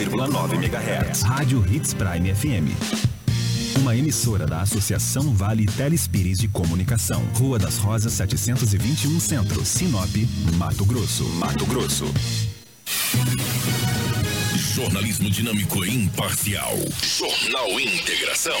89,9 MHz. Rádio Hits Prime FM. Uma emissora da Associação Vale Telespires de Comunicação. Rua das Rosas 721 Centro, Sinop, Mato Grosso. Mato Grosso. Jornalismo dinâmico e imparcial. Jornal Integração.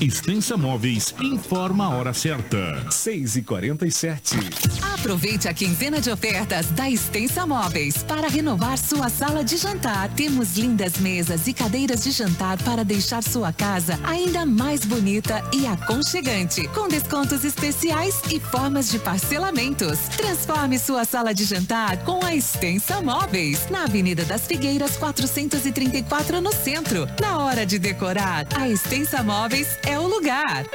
Extensa Móveis informa a hora certa. 6 e 47 Aproveite a quinzena de ofertas da Extensa Móveis para renovar sua sala de jantar. Temos lindas mesas e cadeiras de jantar para deixar sua casa ainda mais bonita e aconchegante, com descontos especiais e formas de parcelamentos. Transforme sua sala de jantar com a Extensa Móveis, na Avenida das Figueiras 434 no centro. Na hora de decorar, a Extensa Móveis é o lugar.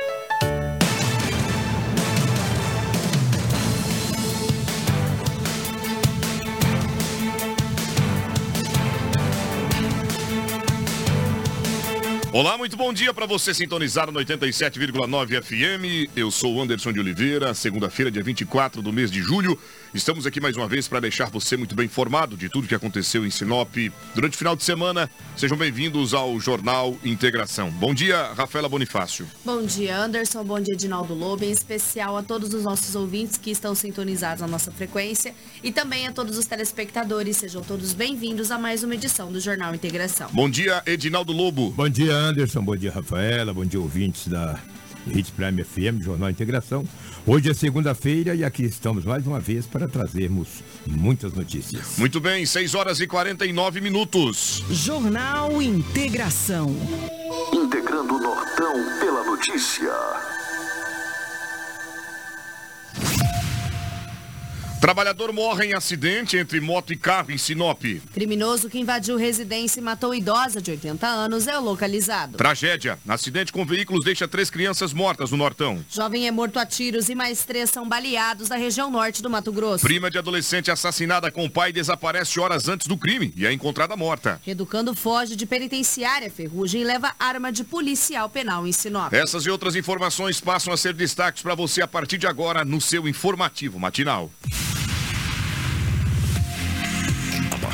Olá, muito bom dia para você sintonizado no 87,9 FM. Eu sou o Anderson de Oliveira, segunda-feira, dia 24 do mês de julho. Estamos aqui mais uma vez para deixar você muito bem informado de tudo que aconteceu em Sinop durante o final de semana. Sejam bem-vindos ao Jornal Integração. Bom dia, Rafaela Bonifácio. Bom dia, Anderson. Bom dia, Edinaldo Lobo. Em especial a todos os nossos ouvintes que estão sintonizados na nossa frequência e também a todos os telespectadores. Sejam todos bem-vindos a mais uma edição do Jornal Integração. Bom dia, Edinaldo Lobo. Bom dia, Anderson. Bom dia, Rafaela. Bom dia, ouvintes da Hits Prime FM, Jornal Integração. Hoje é segunda-feira e aqui estamos mais uma vez para trazermos muitas notícias. Muito bem, 6 horas e 49 minutos. Jornal Integração. Integrando o Nortão pela notícia. Trabalhador morre em acidente entre moto e carro em Sinop. Criminoso que invadiu residência e matou idosa de 80 anos é localizado. Tragédia. Acidente com veículos deixa três crianças mortas no Nortão. Jovem é morto a tiros e mais três são baleados na região norte do Mato Grosso. Prima de adolescente assassinada com pai desaparece horas antes do crime e é encontrada morta. Educando foge de penitenciária Ferrugem e leva arma de policial penal em Sinop. Essas e outras informações passam a ser destaques para você a partir de agora no seu informativo matinal.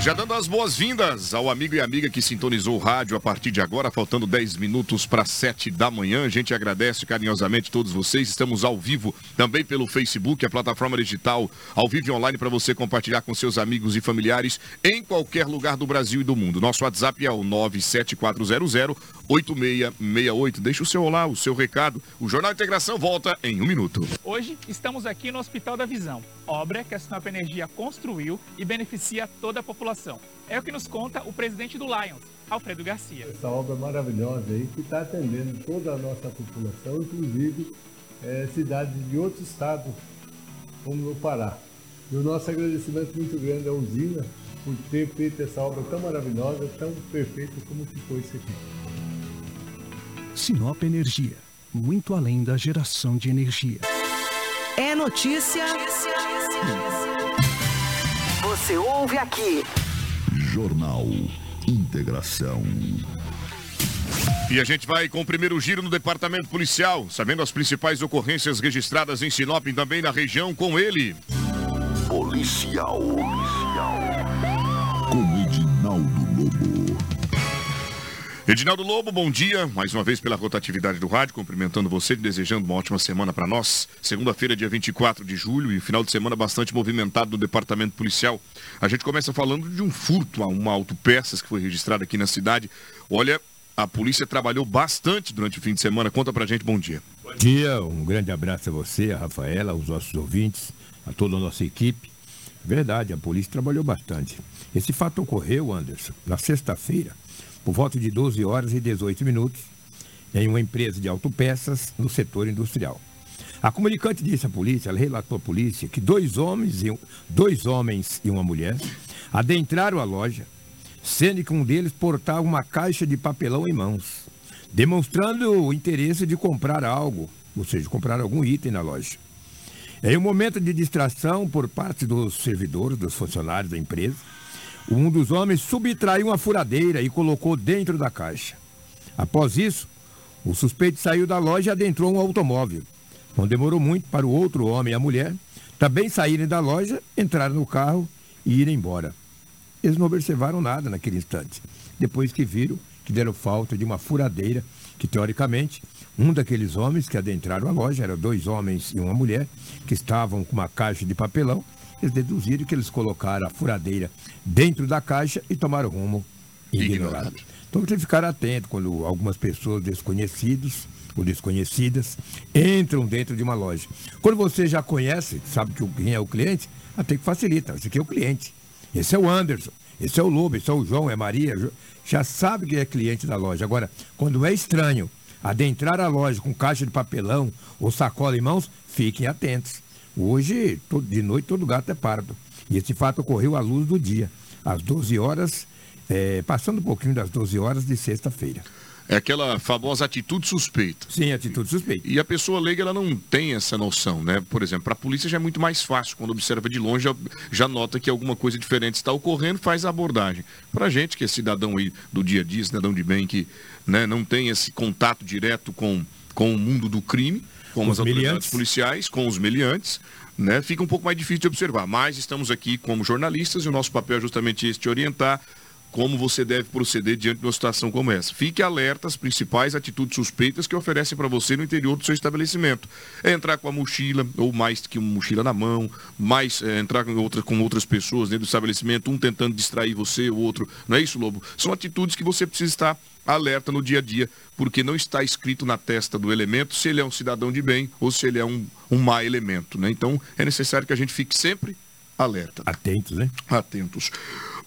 Já dando as boas-vindas ao amigo e amiga que sintonizou o rádio a partir de agora, faltando 10 minutos para 7 da manhã. A gente agradece carinhosamente todos vocês. Estamos ao vivo também pelo Facebook, a plataforma digital ao vivo e online para você compartilhar com seus amigos e familiares em qualquer lugar do Brasil e do mundo. Nosso WhatsApp é o 97400 8668. Deixa o seu olá, o seu recado. O Jornal Integração volta em um minuto. Hoje estamos aqui no Hospital da Visão, obra que a Sinop Energia construiu e beneficia toda a população. É o que nos conta o presidente do Lions, Alfredo Garcia. Essa obra maravilhosa aí que está atendendo toda a nossa população, inclusive eh, cidades de outros estados, como no Pará. E o nosso agradecimento muito grande à usina por ter feito essa obra tão maravilhosa, tão perfeita como ficou isso aqui. Sinop Energia, muito além da geração de energia. É notícia. Você ouve aqui. Jornal Integração. E a gente vai com o primeiro giro no departamento policial, sabendo as principais ocorrências registradas em Sinop e também na região com ele. Policial. Policial. Com Edinaldo Lobo. Edinaldo Lobo, bom dia. Mais uma vez pela rotatividade do rádio, cumprimentando você e desejando uma ótima semana para nós. Segunda-feira, dia 24 de julho, e final de semana bastante movimentado no departamento policial. A gente começa falando de um furto a uma autopeças que foi registrado aqui na cidade. Olha, A polícia trabalhou bastante durante o fim de semana. Conta pra gente, bom dia. Bom dia, um grande abraço a você, a Rafaela, aos nossos ouvintes, a toda a nossa equipe. Verdade, a polícia trabalhou bastante. Esse fato ocorreu, Anderson, na sexta-feira, por volta de 12 horas e 18 minutos, em uma empresa de autopeças no setor industrial. A comunicante disse à polícia, ela relatou à polícia, que dois homens e, dois homens e uma mulher adentraram a loja, sendo que um deles portava uma caixa de papelão em mãos, demonstrando o interesse de comprar algo, ou seja, comprar algum item na loja. Em um momento de distração por parte dos servidores, dos funcionários da empresa, um dos homens subtraiu uma furadeira e colocou dentro da caixa. Após isso, o suspeito saiu da loja e adentrou um automóvel. Não demorou muito para o outro homem e a mulher também saírem da loja, entrar no carro e ir embora. Eles não observaram nada naquele instante, depois que viram que deram falta de uma furadeira, que teoricamente um daqueles homens que adentraram a loja, eram dois homens e uma mulher, que estavam com uma caixa de papelão, eles deduziram que eles colocaram a furadeira dentro da caixa e tomaram rumo ignorado. Então tem que ficar atento quando algumas pessoas desconhecidas ou desconhecidas entram dentro de uma loja. Quando você já conhece, sabe que quem é o cliente, até que facilita. Esse aqui é o cliente. Esse é o Anderson. Esse é o Lobo, esse é o João, é Maria. Já sabe que é cliente da loja. Agora, quando é estranho adentrar a loja com caixa de papelão ou sacola em mãos, fiquem atentos. Hoje, de noite, todo gato é pardo. E esse fato ocorreu à luz do dia, às 12 horas, é, passando um pouquinho das 12 horas de sexta-feira. É aquela famosa atitude suspeita. Sim, atitude suspeita. E a pessoa leiga, ela não tem essa noção, né? Por exemplo, para a polícia já é muito mais fácil. Quando observa de longe, já, já nota que alguma coisa diferente está ocorrendo, faz a abordagem. Para a gente, que é cidadão aí do dia a dia, cidadão de bem, que né, não tem esse contato direto com, com o mundo do crime, com os as autoridades policiais, com os meliantes, né, fica um pouco mais difícil de observar. Mas estamos aqui como jornalistas e o nosso papel é justamente esse, te orientar, como você deve proceder diante de uma situação como essa. Fique alerta às principais atitudes suspeitas que oferecem para você no interior do seu estabelecimento. É entrar com a mochila, ou mais que uma mochila na mão, mais é, entrar com, outra, com outras pessoas dentro do estabelecimento, um tentando distrair você, o outro. Não é isso, Lobo? São atitudes que você precisa estar alerta no dia a dia, porque não está escrito na testa do elemento se ele é um cidadão de bem ou se ele é um, um má elemento. Né? Então é necessário que a gente fique sempre alerta. Atentos, né? Atentos.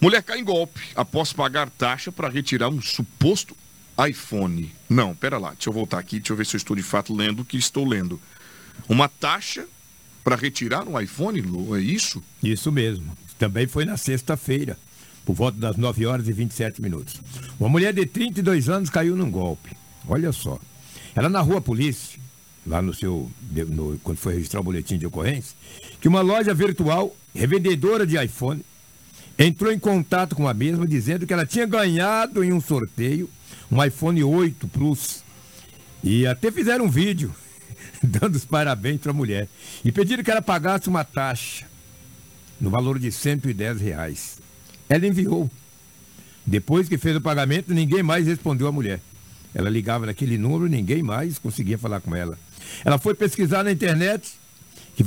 Mulher cai em golpe após pagar taxa para retirar um suposto iPhone. Não, pera lá, deixa eu voltar aqui, deixa eu ver se eu estou de fato lendo o que estou lendo. Uma taxa para retirar um iPhone, Lu, é isso? Isso mesmo. Também foi na sexta-feira, por volta das 9 horas e 27 minutos. Uma mulher de 32 anos caiu num golpe. Olha só. Ela narrou a polícia, lá no seu, no, quando foi registrar o boletim de ocorrência, que uma loja virtual, revendedora de iPhone, entrou em contato com a mesma dizendo que ela tinha ganhado em um sorteio um iPhone 8 Plus. E até fizeram um vídeo dando os parabéns para a mulher. E pediram que ela pagasse uma taxa no valor de 110 reais. Ela enviou. Depois que fez o pagamento, ninguém mais respondeu à mulher. Ela ligava naquele número, ninguém mais conseguia falar com ela. Ela foi pesquisar na internet que,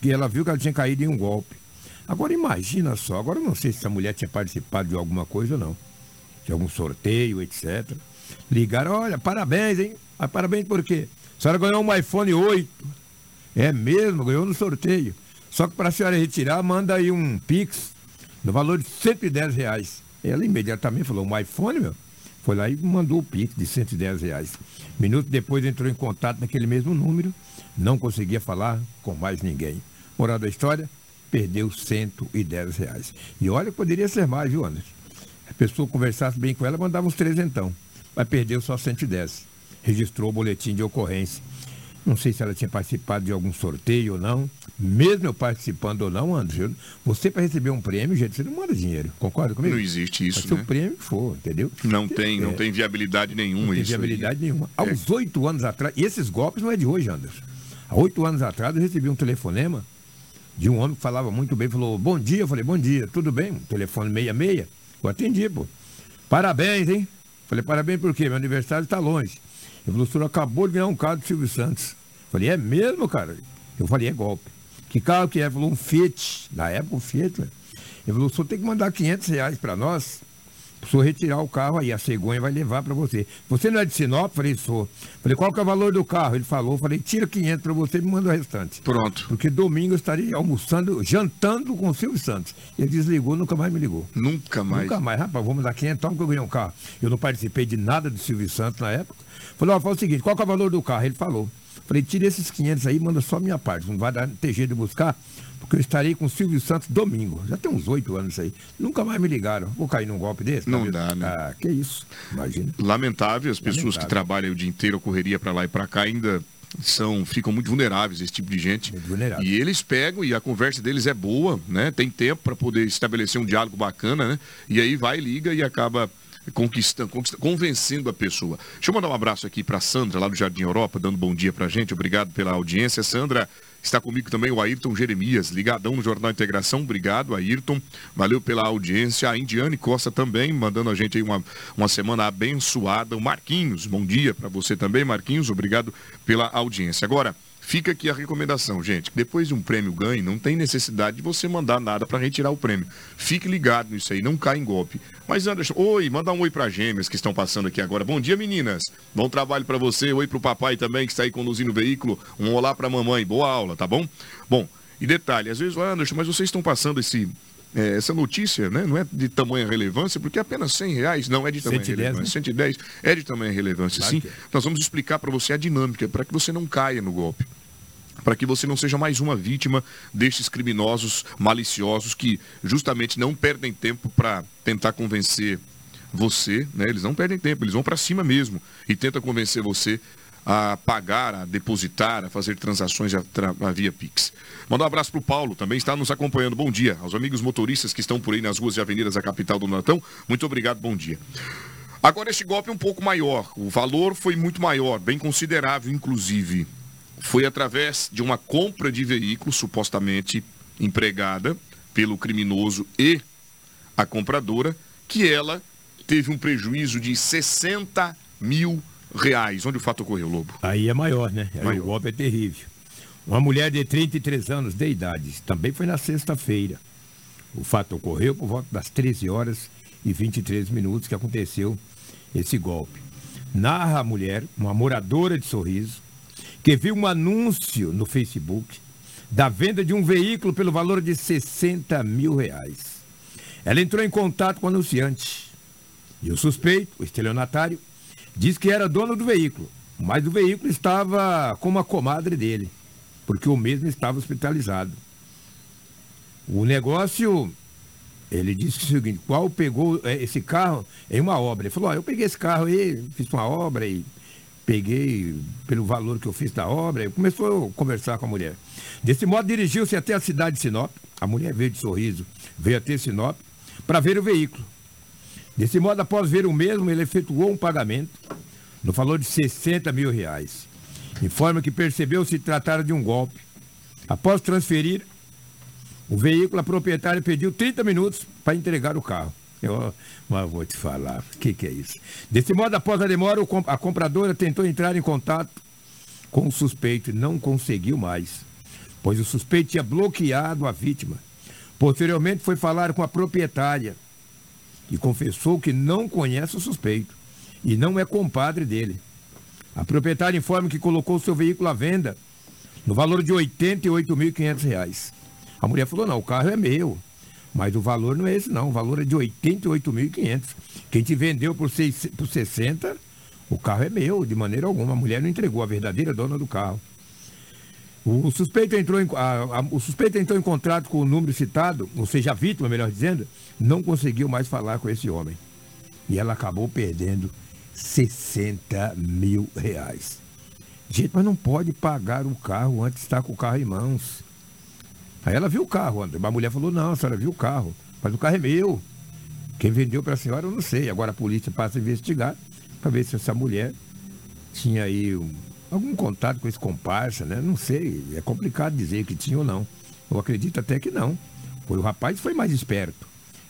que ela viu que ela tinha caído em um golpe. Agora imagina só, agora não sei se essa mulher tinha participado de alguma coisa ou não. De algum sorteio, etc. Ligaram, olha, parabéns, hein? Ah, parabéns por quê? A senhora ganhou um iPhone 8. É mesmo, ganhou no sorteio. Só que para a senhora retirar, manda aí um Pix no valor de 110 reais. Ela imediatamente falou, um iPhone, meu? Foi lá e mandou o Pix de 110 reais. Minuto depois entrou em contato naquele mesmo número, não conseguia falar com mais ninguém. Moral da história, perdeu 110 reais. E olha, poderia ser mais, viu, Anderson? A pessoa conversasse bem com ela, mandava uns trezentão. Mas perdeu só 110. Registrou o boletim de ocorrência. Não sei se ela tinha participado de algum sorteio ou não. Mesmo eu participando ou não, Anderson, você para receber um prêmio, gente, você não manda dinheiro. Concorda comigo? Não existe isso, Mas né? o prêmio for, entendeu? Não tem, não é. tem viabilidade nenhuma não tem viabilidade aí. nenhuma. Aos é. oito anos atrás, e esses golpes não é de hoje, Anderson. Há oito anos atrás eu recebi um telefonema de um homem que falava muito bem, falou, bom dia, eu falei, bom dia, tudo bem? Telefone 66, eu atendi, pô. Parabéns, hein? Falei, parabéns por quê? Meu aniversário está longe. Ele falou, o senhor acabou de ganhar um carro do Silvio Santos. Falei, é mesmo, cara? Eu falei, é golpe. Que carro que é? Falou, um Fiat. Na época, um Fiat. Ele falou, o senhor tem que mandar 500 reais para nós, o senhor retirar o carro aí, a cegonha vai levar para você. Você não é de Sinop? Falei, sou. Falei, qual que é o valor do carro? Ele falou, falei, tira 500 para você e me manda o restante. Pronto. Porque domingo eu estaria almoçando, jantando com o Silvio Santos. Ele desligou, nunca mais me ligou. Nunca mais. Nunca mais. Rapaz, vamos dar 500, toma que eu ganhei um carro. Eu não participei de nada do Silvio Santos na época. Falei, ó, fala o seguinte, qual que é o valor do carro? Ele falou. Falei, tira esses 500 aí, manda só a minha parte. Não vai dar ter jeito de buscar, porque eu estarei com o Silvio Santos domingo. Já tem uns oito anos aí. Nunca mais me ligaram. Vou cair num golpe desse? Não dá, né? Ah, que isso. Imagina. Lamentável, as pessoas Lamentável. que trabalham o dia inteiro, a correria para lá e para cá, ainda são, ficam muito vulneráveis, esse tipo de gente. vulnerável. E eles pegam e a conversa deles é boa, né? Tem tempo para poder estabelecer um diálogo bacana, né? E aí vai, liga e acaba conquistando, conquista- convencendo a pessoa. Deixa eu mandar um abraço aqui para Sandra, lá do Jardim Europa, dando bom dia pra gente. Obrigado pela audiência. Sandra, está comigo também o Ayrton Jeremias, ligadão no Jornal Integração. Obrigado, Ayrton. Valeu pela audiência. A Indiane Costa também, mandando a gente aí uma, uma semana abençoada. O Marquinhos, bom dia para você também, Marquinhos. Obrigado pela audiência. Agora, Fica aqui a recomendação, gente. Depois de um prêmio ganho, não tem necessidade de você mandar nada para retirar o prêmio. Fique ligado nisso aí, não cai em golpe. Mas Anderson, oi, manda um oi para gêmeas que estão passando aqui agora. Bom dia, meninas. Bom trabalho para você. Oi pro papai também que está aí conduzindo o veículo. Um olá para mamãe. Boa aula, tá bom? Bom, e detalhe, às vezes, Anderson, mas vocês estão passando esse é, essa notícia, né, não é de tamanha relevância, porque é apenas 100 reais não é de tamanha 110, relevância. 110 é de tamanha relevância, Claro sim. é. Nós vamos explicar para você a dinâmica, para que você não caia no golpe. Para que você não seja mais uma vítima destes criminosos maliciosos que justamente não perdem tempo para tentar convencer você, né? Eles não perdem tempo, eles vão para cima mesmo e tentam convencer você a pagar, a depositar, a fazer transações via Pix. Mandar um abraço para o Paulo, também está nos acompanhando. Bom dia aos amigos motoristas que estão por aí nas ruas e avenidas da capital do Natão. Muito obrigado, bom dia. Agora este golpe é um pouco maior. O valor foi muito maior, bem considerável, inclusive. Foi através de uma compra de veículo, supostamente empregada pelo criminoso e a compradora, que ela teve um prejuízo de 60 mil reais. Onde o fato ocorreu, Lobo? Aí é maior, né? Aí Maior. o golpe é terrível. Uma mulher de 33 anos de idade, também foi na sexta-feira. O fato ocorreu por volta das 13 horas e 23 minutos que aconteceu esse golpe. Narra a mulher, uma moradora de Sorriso, que viu um anúncio no Facebook da venda de um veículo pelo valor de 60 mil reais. Ela entrou em contato com o anunciante. E o suspeito, o estelionatário, diz que era dono do veículo, mas o veículo estava com uma comadre dele, porque o mesmo estava hospitalizado. O negócio, ele disse é o seguinte, qual pegou eh, esse carro em uma obra? Ele falou, ó, eu peguei esse carro aí, fiz uma obra e peguei pelo valor que eu fiz da obra. Começou a conversar com a mulher. Desse modo, dirigiu-se até a cidade de Sinop. A mulher veio de sorriso, veio até Sinop para ver o veículo. Desse modo, após ver o mesmo, ele efetuou um pagamento no valor de 60 mil reais. Informa que percebeu se tratar de um golpe. Após transferir o veículo, a proprietária pediu 30 minutos para entregar o carro. Eu, mas vou te falar, o que, que é isso? Desse modo, após a demora, a compradora tentou entrar em contato com o suspeito e não conseguiu mais, pois o suspeito tinha bloqueado a vítima. Posteriormente, foi falar com a proprietária, que confessou que não conhece o suspeito e não é compadre dele. A proprietária informa que colocou seu veículo à venda no valor de 88.500 reais. A mulher falou, não, o carro é meu. Mas o valor não é esse não, o valor é de R$ 88.500. Quem te vendeu por, seis, por 60, o carro é meu, de maneira alguma. A mulher não entregou a verdadeira dona do carro. O suspeito, entrou em, a- a- o suspeito entrou em contrato com o número citado, ou seja, a vítima, melhor dizendo, não conseguiu mais falar com esse homem. E ela acabou perdendo 60 mil reais. Gente, mas não pode pagar o carro antes de estar com o carro em mãos. Aí ela viu o carro, a mulher falou, não, a senhora viu o carro. Mas o carro é meu. Quem vendeu para a senhora, eu não sei. Agora a polícia passa a investigar para ver se essa mulher tinha aí um- algum contato com esse comparsa, né? Não sei. É complicado dizer que tinha ou não. Eu acredito até que não. Foi o rapaz foi mais esperto.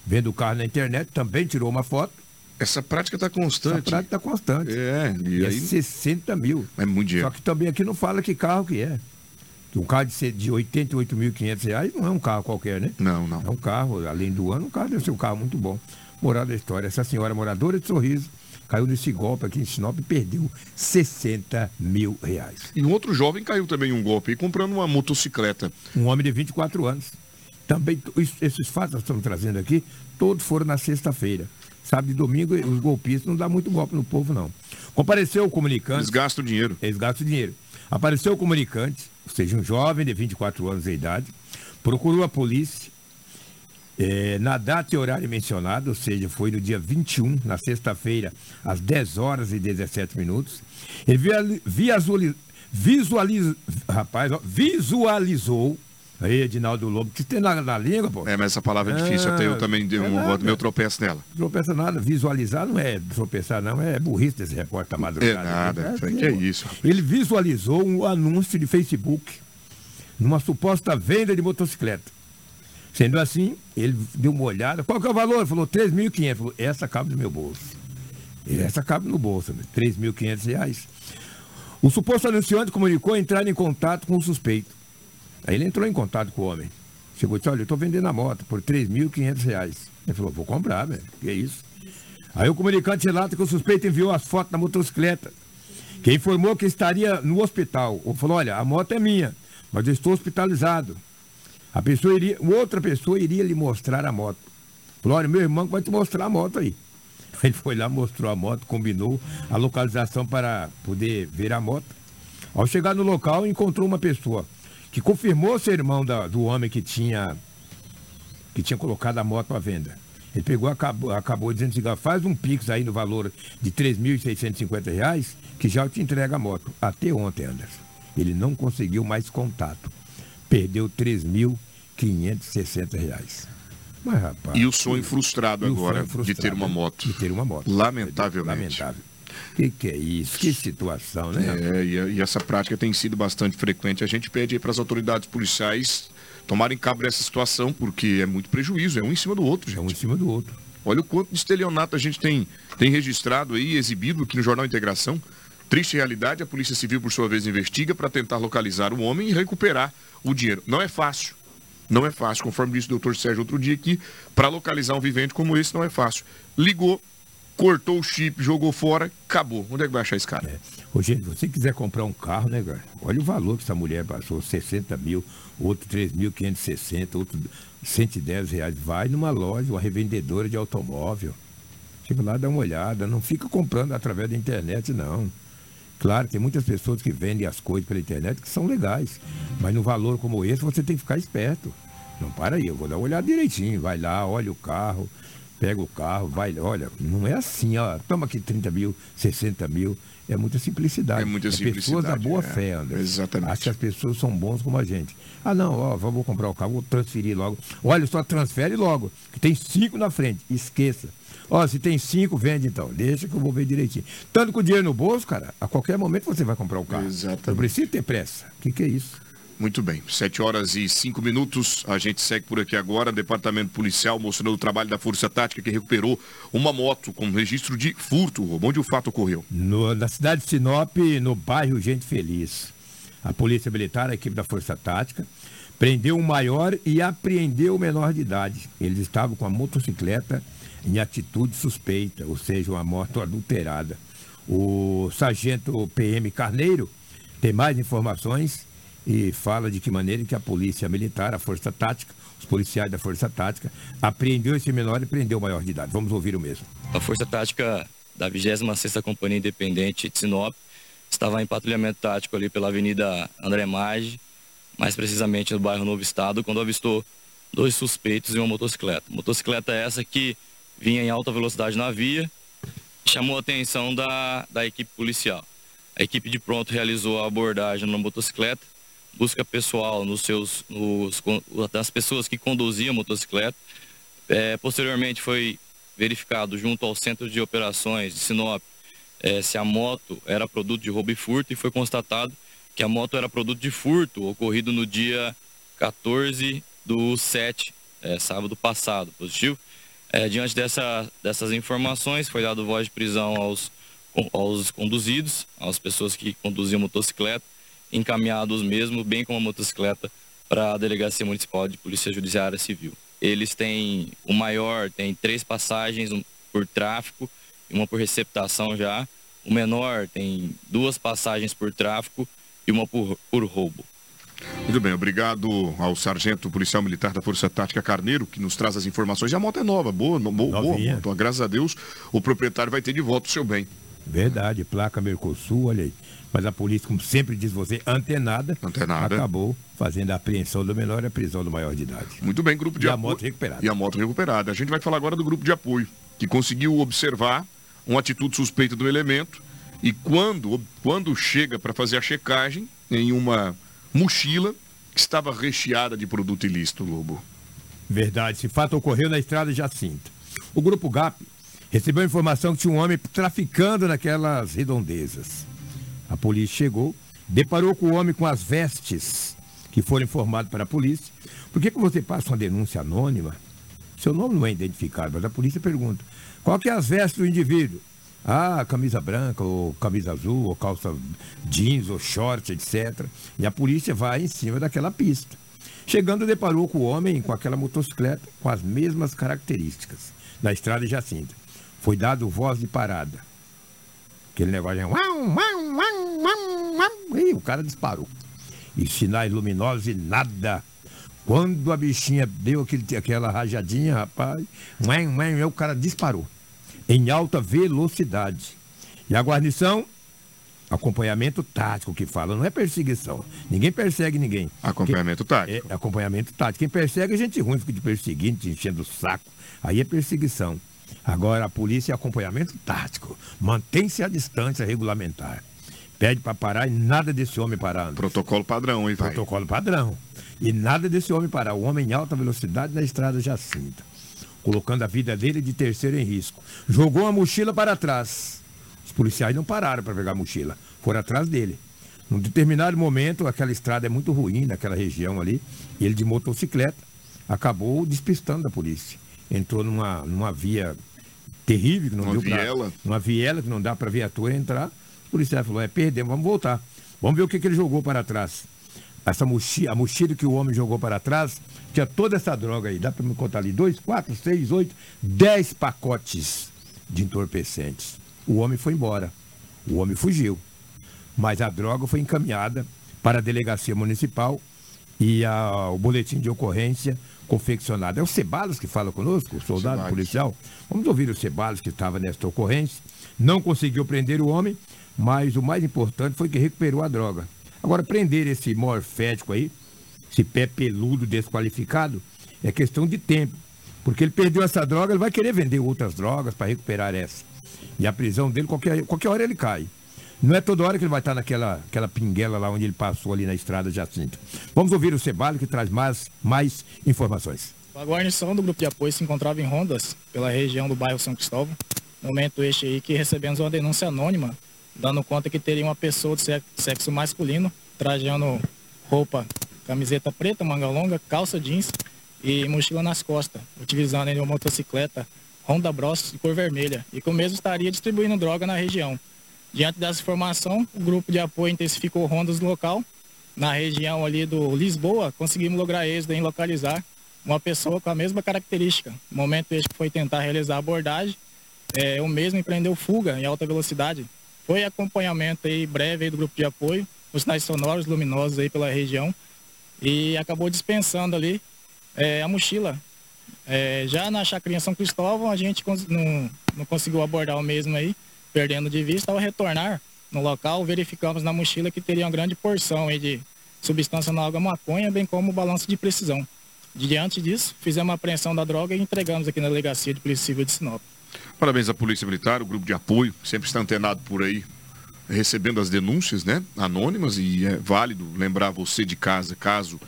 Vendo o carro na internet, também tirou uma foto. Essa prática está Essa constante. prática está constante. É, e E é aí 60 mil. é muito dinheiro. Só que também aqui não fala que carro que é. Um carro de, de 88.500 reais não é um carro qualquer, né? Não, não. É um carro, além do ano, um carro deve ser um carro muito bom. Moral da história, essa senhora moradora de Sorriso caiu nesse golpe aqui em Sinop e perdeu 60 mil reais. E um outro jovem caiu também em um golpe aí, comprando uma motocicleta. Um homem de 24 anos. Também, isso- esses fatos que estamos trazendo aqui, todos foram na sexta-feira. Sábado e domingo, os golpistas não dão muito golpe no povo, não. Compareceu o comunicante. Eles gastam dinheiro. Eles gastam dinheiro. Apareceu o comunicante, ou seja, um jovem de 24 anos de idade, procurou a polícia eh, na data e horário mencionado, ou seja, foi no dia 21, na sexta-feira, às 10 horas e 17 minutos. Ele via- visuali- visualiz, rapaz, ó, visualizou. Aí, Edinaldo Lobo, que tem na, na língua, pô. É, mas essa palavra é difícil, até eu também dei um, é meu tropeço nela. Tropeça nada, visualizar não é tropeçar, não, é burrice desse repórter da madrugada. É nada, É, que é isso. Ele visualizou um anúncio de Facebook numa suposta venda de motocicleta. Sendo assim, ele deu uma olhada. Qual que é o valor? Ele falou 3.500. Falou, essa cabe no meu bolso. E Essa cabe no bolso, né? 3.500 reais. O suposto anunciante comunicou entrar em contato com o suspeito. Aí ele entrou em contato com o homem. Chegou e disse, olha, eu estou vendendo a moto por 3.500 reais. Ele falou, vou comprar, velho. Que é isso? Aí o comunicante relata que o suspeito enviou as fotos da motocicleta, que informou que estaria no hospital. Ou falou, olha, a moto é minha, mas eu estou hospitalizado. A pessoa iria, outra pessoa iria lhe mostrar a moto. Falou, olha, meu irmão vai te mostrar a moto aí. Ele foi lá, mostrou a moto, combinou a localização para poder ver a moto. Ao chegar no local, encontrou uma pessoa que confirmou ser irmão da- do homem que tinha, que tinha colocado a moto à venda. Ele pegou, acabou, acabou dizendo assim, faz um pix aí no valor de 3.650 reais, que já te entrega a moto. Até ontem, Anderson. Ele não conseguiu mais contato. Perdeu 3.560 reais. Mas, rapaz. E o sonho frustrado e o agora sonho frustrado, de ter uma moto. De ter uma moto. Lamentavelmente. Lamentável. Que que é isso? Que situação, né? É, e, e essa prática tem sido bastante frequente. A gente pede para as autoridades policiais tomarem cabo dessa situação, porque é muito prejuízo, é um em cima do outro, gente. É um em cima do outro. Olha o quanto de estelionato a gente tem, tem registrado aí, exibido aqui no Jornal Integração. Triste realidade, a Polícia Civil, por sua vez, investiga para tentar localizar o homem e recuperar o dinheiro. Não é fácil. Não é fácil, conforme disse o doutor Sérgio outro dia aqui, para localizar um vivente como esse não é fácil. Ligou, cortou o chip, jogou fora, acabou. Onde é que vai achar esse cara? Ô, gente, se você quiser comprar um carro, né, cara? Olha o valor que essa mulher passou, 60 mil, outro 3.560, outro 110 reais. Vai numa loja, uma revendedora de automóvel. Chega lá, dá uma olhada. Não fica comprando através da internet, não. Claro, tem muitas pessoas que vendem as coisas pela internet que são legais. Mas no valor como esse, você tem que ficar esperto. Não, para aí, eu vou dar uma olhada direitinho. Vai lá, olha o carro, pega o carro, vai, olha, não é assim, ó, toma aqui 30 mil, 60 mil. É muita simplicidade. É muita Pessoas da simplicidade, boa é. fé, André. Exatamente. Acho que as pessoas são bons como a gente. Ah, não, ó, vou comprar o carro, vou transferir logo. Olha, só transfere logo, que tem cinco na frente. Esqueça. Ó, se tem cinco, vende então. Deixa que eu vou ver direitinho. Tanto com o dinheiro no bolso, cara, a qualquer momento você vai comprar o carro. Exatamente. Não precisa ter pressa. O que, que é isso? Muito bem, 7 horas e 5 minutos. A gente segue por aqui agora. Departamento Policial mostrando o trabalho da Força Tática que recuperou uma moto com registro de furto. Onde o fato ocorreu? No- na cidade de Sinop, no bairro Gente Feliz. A Polícia Militar, a equipe da Força Tática, prendeu um maior e apreendeu o menor de idade. Eles estavam com a motocicleta em atitude suspeita, ou seja, uma moto adulterada. O sargento PM Carneiro tem mais informações e fala de que maneira que a Polícia Militar, a Força Tática, os policiais da Força Tática, apreendeu esse menor e prendeu o maior de idade. Vamos ouvir o mesmo. A Força Tática da 26ª Companhia Independente de Sinop estava em patrulhamento tático ali pela Avenida André Maggi, mais precisamente no bairro Novo Estado, quando avistou dois suspeitos em uma motocicleta. Motocicleta essa que vinha em alta velocidade na via, chamou a atenção da, da equipe policial. A equipe de pronto realizou a abordagem na motocicleta, busca pessoal nos seus, nos, das pessoas que conduziam a motocicleta. É, posteriormente foi verificado junto ao Centro de Operações de Sinop eh, se a moto era produto de roubo e furto e foi constatado que a moto era produto de furto ocorrido no dia 14 do 7, eh, sábado passado, positivo. Eh, diante dessa, dessas informações, foi dado voz de prisão aos, aos conduzidos, às pessoas que conduziam motocicleta, encaminhados mesmo, bem como a motocicleta, para a Delegacia Municipal de Polícia Judiciária Civil. eles têm o maior, tem três passagens por tráfico e uma por receptação já. O menor tem duas passagens por tráfico e uma por, por roubo. Muito bem, obrigado ao sargento policial militar da Força Tática Carneiro, que nos traz as informações. E a moto é nova, boa, no- boa, boa. Então, graças a Deus, o proprietário vai ter de volta o seu bem. Verdade, placa Mercosul, olha aí. Mas a polícia, como sempre diz você, antenada, Antenada. acabou fazendo a apreensão do menor e a prisão do maior de idade. Muito bem, grupo de E a apoio. moto recuperada. E a moto recuperada. A gente vai falar agora do grupo de apoio, que conseguiu observar uma atitude suspeita do elemento e quando, quando chega para fazer a checagem em uma mochila que estava recheada de produto ilícito, Lobo. Verdade, esse fato ocorreu na estrada Jacinta. O grupo GAP recebeu a informação que tinha um homem traficando naquelas redondezas. A polícia chegou, deparou com o homem com as vestes que foram informados para a polícia. Por que, que você passa uma denúncia anônima? Seu nome não é identificado, mas a polícia pergunta: qual que é as vestes do indivíduo? Ah, camisa branca, ou camisa azul, ou calça jeans, ou short, etc. E a polícia vai em cima daquela pista. Chegando, deparou com o homem com aquela motocicleta com as mesmas características, na estrada de Jacinta. Foi dado voz de parada. Aquele negócio de... Ih, o cara disparou. E sinais luminosos e nada. Quando a bichinha deu aquele, aquela rajadinha, rapaz, o cara disparou. Em alta velocidade. E a guarnição Acompanhamento tático que fala, não é perseguição. Ninguém persegue ninguém. Acompanhamento tático. É, acompanhamento tático. Quem persegue é gente ruim, fica te perseguindo, te enchendo o saco. Aí é perseguição. Agora a polícia é acompanhamento tático. Mantém-se à distância regulamentar. Pede para parar e nada desse homem parar. Protocolo padrão, hein, vai? Protocolo padrão. E nada desse homem parar. O homem em alta velocidade na estrada Jacinta. Colocando a vida dele de terceiro em risco. Jogou a mochila para trás. Os policiais não pararam para pegar a mochila, foram atrás dele. Num determinado momento, aquela estrada é muito ruim naquela região ali, ele de motocicleta acabou despistando da polícia. Entrou numa, numa via terrível, que não Uma deu pra- viela. uma viela que não dá para viatura entrar. O policial falou: é, perdemos, vamos voltar. Vamos ver o que, que ele jogou para trás. Essa mochila, a mochila que o homem jogou para trás tinha toda essa droga aí. Dá para me contar ali: dois, quatro, seis, oito, dez pacotes de entorpecentes. O homem foi embora. O homem fugiu. Mas a droga foi encaminhada para a delegacia municipal e a- o boletim de ocorrência confeccionado. É o Cebalos que fala conosco, o soldado Ceballos. policial. Vamos ouvir o Cebalos que estava nesta ocorrência. Não conseguiu prender o homem, mas o mais importante foi que recuperou a droga. Agora, prender esse morfético aí, esse pé peludo desqualificado, é questão de tempo. Porque ele perdeu essa droga, ele vai querer vender outras drogas para recuperar essa. E a prisão dele, qualquer, qualquer hora ele cai. Não é toda hora que ele vai estar naquela aquela pinguela lá onde ele passou ali na estrada Jacinto. Vamos ouvir o Cebalho que traz mais, mais informações. A guarnição do grupo de apoio se encontrava em rondas pela região do bairro São Cristóvão. Momento este aí que recebemos uma denúncia anônima, dando conta que teria uma pessoa de se- sexo masculino trajando roupa, camiseta preta, manga longa, calça jeans e mochila nas costas, utilizando uma motocicleta Honda Bros de cor vermelha e que o mesmo estaria distribuindo droga na região. Diante dessa informação, o grupo de apoio intensificou rondas no local. Na região ali do Lisboa, conseguimos lograr êxito em localizar uma pessoa com a mesma característica. No momento este que foi tentar realizar a abordagem, é, o mesmo empreendeu fuga em alta velocidade. Foi acompanhamento aí breve aí do grupo de apoio, os sinais sonoros luminosos aí pela região e acabou dispensando ali é, a mochila. É, já na Chacrinha São Cristóvão, a gente não, não conseguiu abordar o mesmo aí, perdendo de vista. Ao retornar no local, verificamos na mochila que teria uma grande porção aí de substância análoga maconha, bem como balanço de precisão. Diante disso, fizemos a apreensão da droga e entregamos aqui na delegacia de Polícia Civil de Sinop. Parabéns à Polícia Militar, o grupo de apoio, sempre está antenado por aí, recebendo as denúncias, né? Anônimas, e é válido lembrar você de casa, caso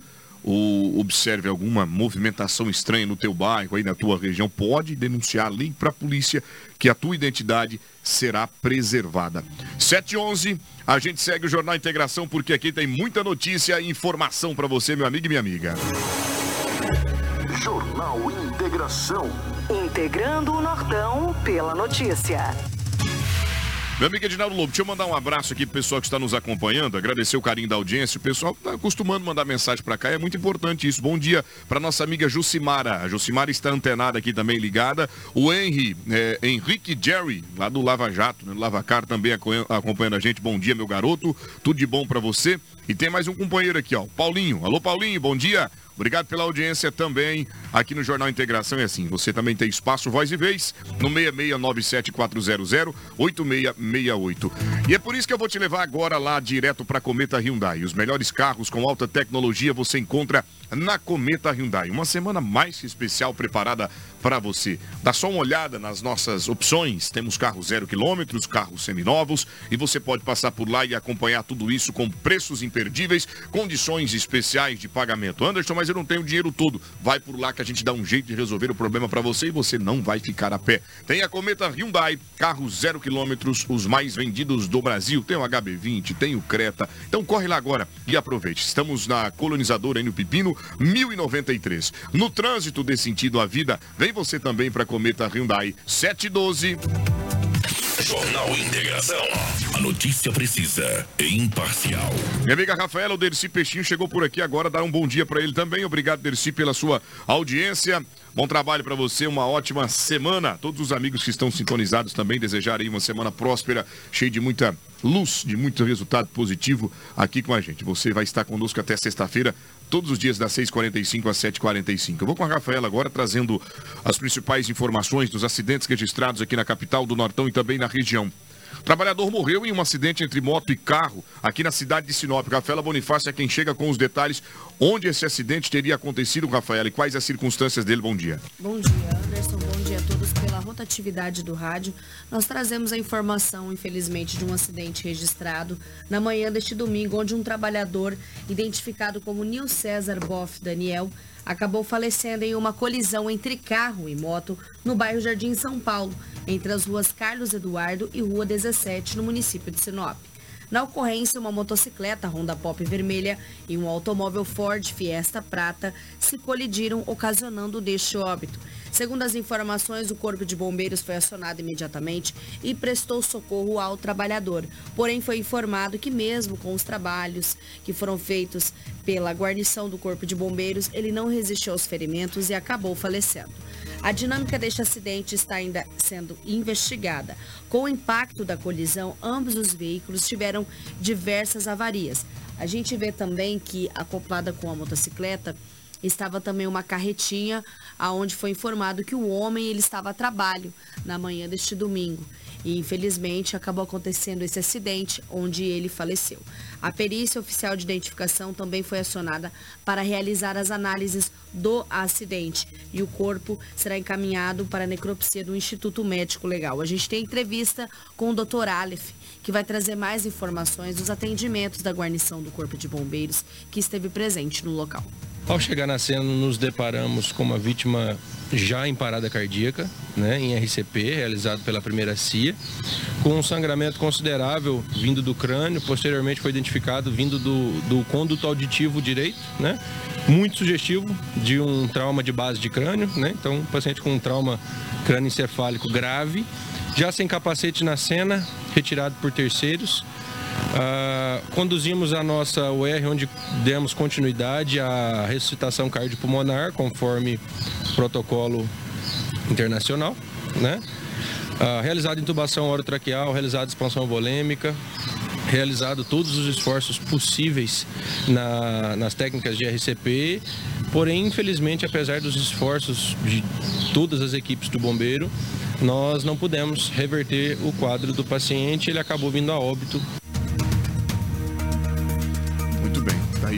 ou observe alguma movimentação estranha no teu bairro, aí na tua região, pode denunciar, ligue para a polícia, que a tua identidade será preservada. 711, a gente segue o Jornal Integração, porque aqui tem muita notícia e informação para você, meu amigo e minha amiga. Jornal Integração. Integrando o Nortão pela notícia. Meu amigo Edinaldo Lobo, deixa eu mandar um abraço aqui pro pessoal que está nos acompanhando, agradecer o carinho da audiência. O pessoal está acostumando a mandar mensagem para cá, é muito importante isso. Bom dia para nossa amiga Jucimara. A Jucimara está antenada aqui também ligada. O Henry, é, Henrique Jerry, lá do Lava Jato, né? Lava Car também acompanhando a gente. Bom dia, meu garoto. Tudo de bom para você. E tem mais um companheiro aqui, ó, Paulinho. Alô, Paulinho, bom dia. Obrigado pela audiência também aqui no Jornal Integração. É assim, você também tem espaço voz e vez no 66974008668. E é por isso que eu vou te levar agora lá direto para Cometa Hyundai. Os melhores carros com alta tecnologia você encontra na Cometa Hyundai. Uma semana mais especial preparada para você. Dá só uma olhada nas nossas opções. Temos carros zero quilômetros, carros seminovos e você pode passar por lá e acompanhar tudo isso com preços imperdíveis, condições especiais de pagamento. Anderson, mas eu não tenho dinheiro todo. Vai por lá que a gente dá um jeito de resolver o problema para você e você não vai ficar a pé. Tem a Cometa Hyundai, carros zero quilômetros, os mais vendidos do Brasil. Tem o HB20, tem o Creta. Então corre lá agora e aproveite. Estamos na colonizadora aí no Pepino, 1093. No trânsito desse sentido à vida, vem você também para Cometa Hyundai 712. Jornal Integração. A notícia precisa e imparcial. Minha amiga Rafaela, o Dercy Peixinho chegou por aqui agora, dar um bom dia para ele também. Obrigado, Dercy, pela sua audiência. Bom trabalho para você, uma ótima semana. Todos os amigos que estão sintonizados também desejarem uma semana próspera, cheia de muita luz, de muito resultado positivo aqui com a gente. Você vai estar conosco até sexta-feira, todos os dias das 6h45 às 7h45. Eu vou com a Rafaela agora trazendo as principais informações dos acidentes registrados aqui na capital do Nortão e também na região. Trabalhador morreu em um acidente entre moto e carro aqui na cidade de Sinop. Rafaela Bonifácio é quem chega com os detalhes onde esse acidente teria acontecido, Rafaela, e quais as circunstâncias dele. Bom dia. Bom dia, Anderson. Bom dia a todos pela rotatividade do rádio. Nós trazemos a informação, infelizmente, de um acidente registrado na manhã deste domingo, onde um trabalhador identificado como Nil César Boff Daniel acabou falecendo em uma colisão entre carro e moto no bairro Jardim São Paulo, entre as ruas Carlos Eduardo e Rua 17, no município de Sinop. Na ocorrência, uma motocicleta Honda Pop vermelha e um automóvel Ford Fiesta prata se colidiram, ocasionando deste óbito. Segundo as informações, o Corpo de Bombeiros foi acionado imediatamente e prestou socorro ao trabalhador. Porém, foi informado que mesmo com os trabalhos que foram feitos pela guarnição do Corpo de Bombeiros, ele não resistiu aos ferimentos e acabou falecendo. A dinâmica deste acidente está ainda sendo investigada. Com o impacto da colisão, ambos os veículos tiveram diversas avarias. A gente vê também que, acoplada com a motocicleta, estava também uma carretinha, aonde foi informado que o homem ele estava a trabalho na manhã deste domingo. E infelizmente acabou acontecendo esse acidente onde ele faleceu. A perícia oficial de identificação também foi acionada para realizar as análises do acidente e o corpo será encaminhado para a necropsia do Instituto Médico Legal. A gente tem entrevista com o Dr. Aleph, que vai trazer mais informações dos atendimentos da guarnição do Corpo de Bombeiros que esteve presente no local. Ao chegar na cena, nos deparamos com uma vítima já em parada cardíaca, né, em RCP, realizado pela primeira CIA, com um sangramento considerável vindo do crânio, posteriormente foi identificado vindo do, do conduto auditivo direito, né, muito sugestivo de um trauma de base de crânio, né, então um paciente com um trauma crânioencefálico grave, já sem capacete na cena, retirado por terceiros, Uh, conduzimos a nossa UR, onde demos continuidade à ressuscitação cardiopulmonar, conforme protocolo internacional, né? Uh, realizado intubação orotraqueal, realizado expansão volêmica, realizado todos os esforços possíveis na, nas técnicas de RCP, porém, infelizmente, apesar dos esforços de todas as equipes do bombeiro, nós não pudemos reverter o quadro do paciente, ele acabou vindo a óbito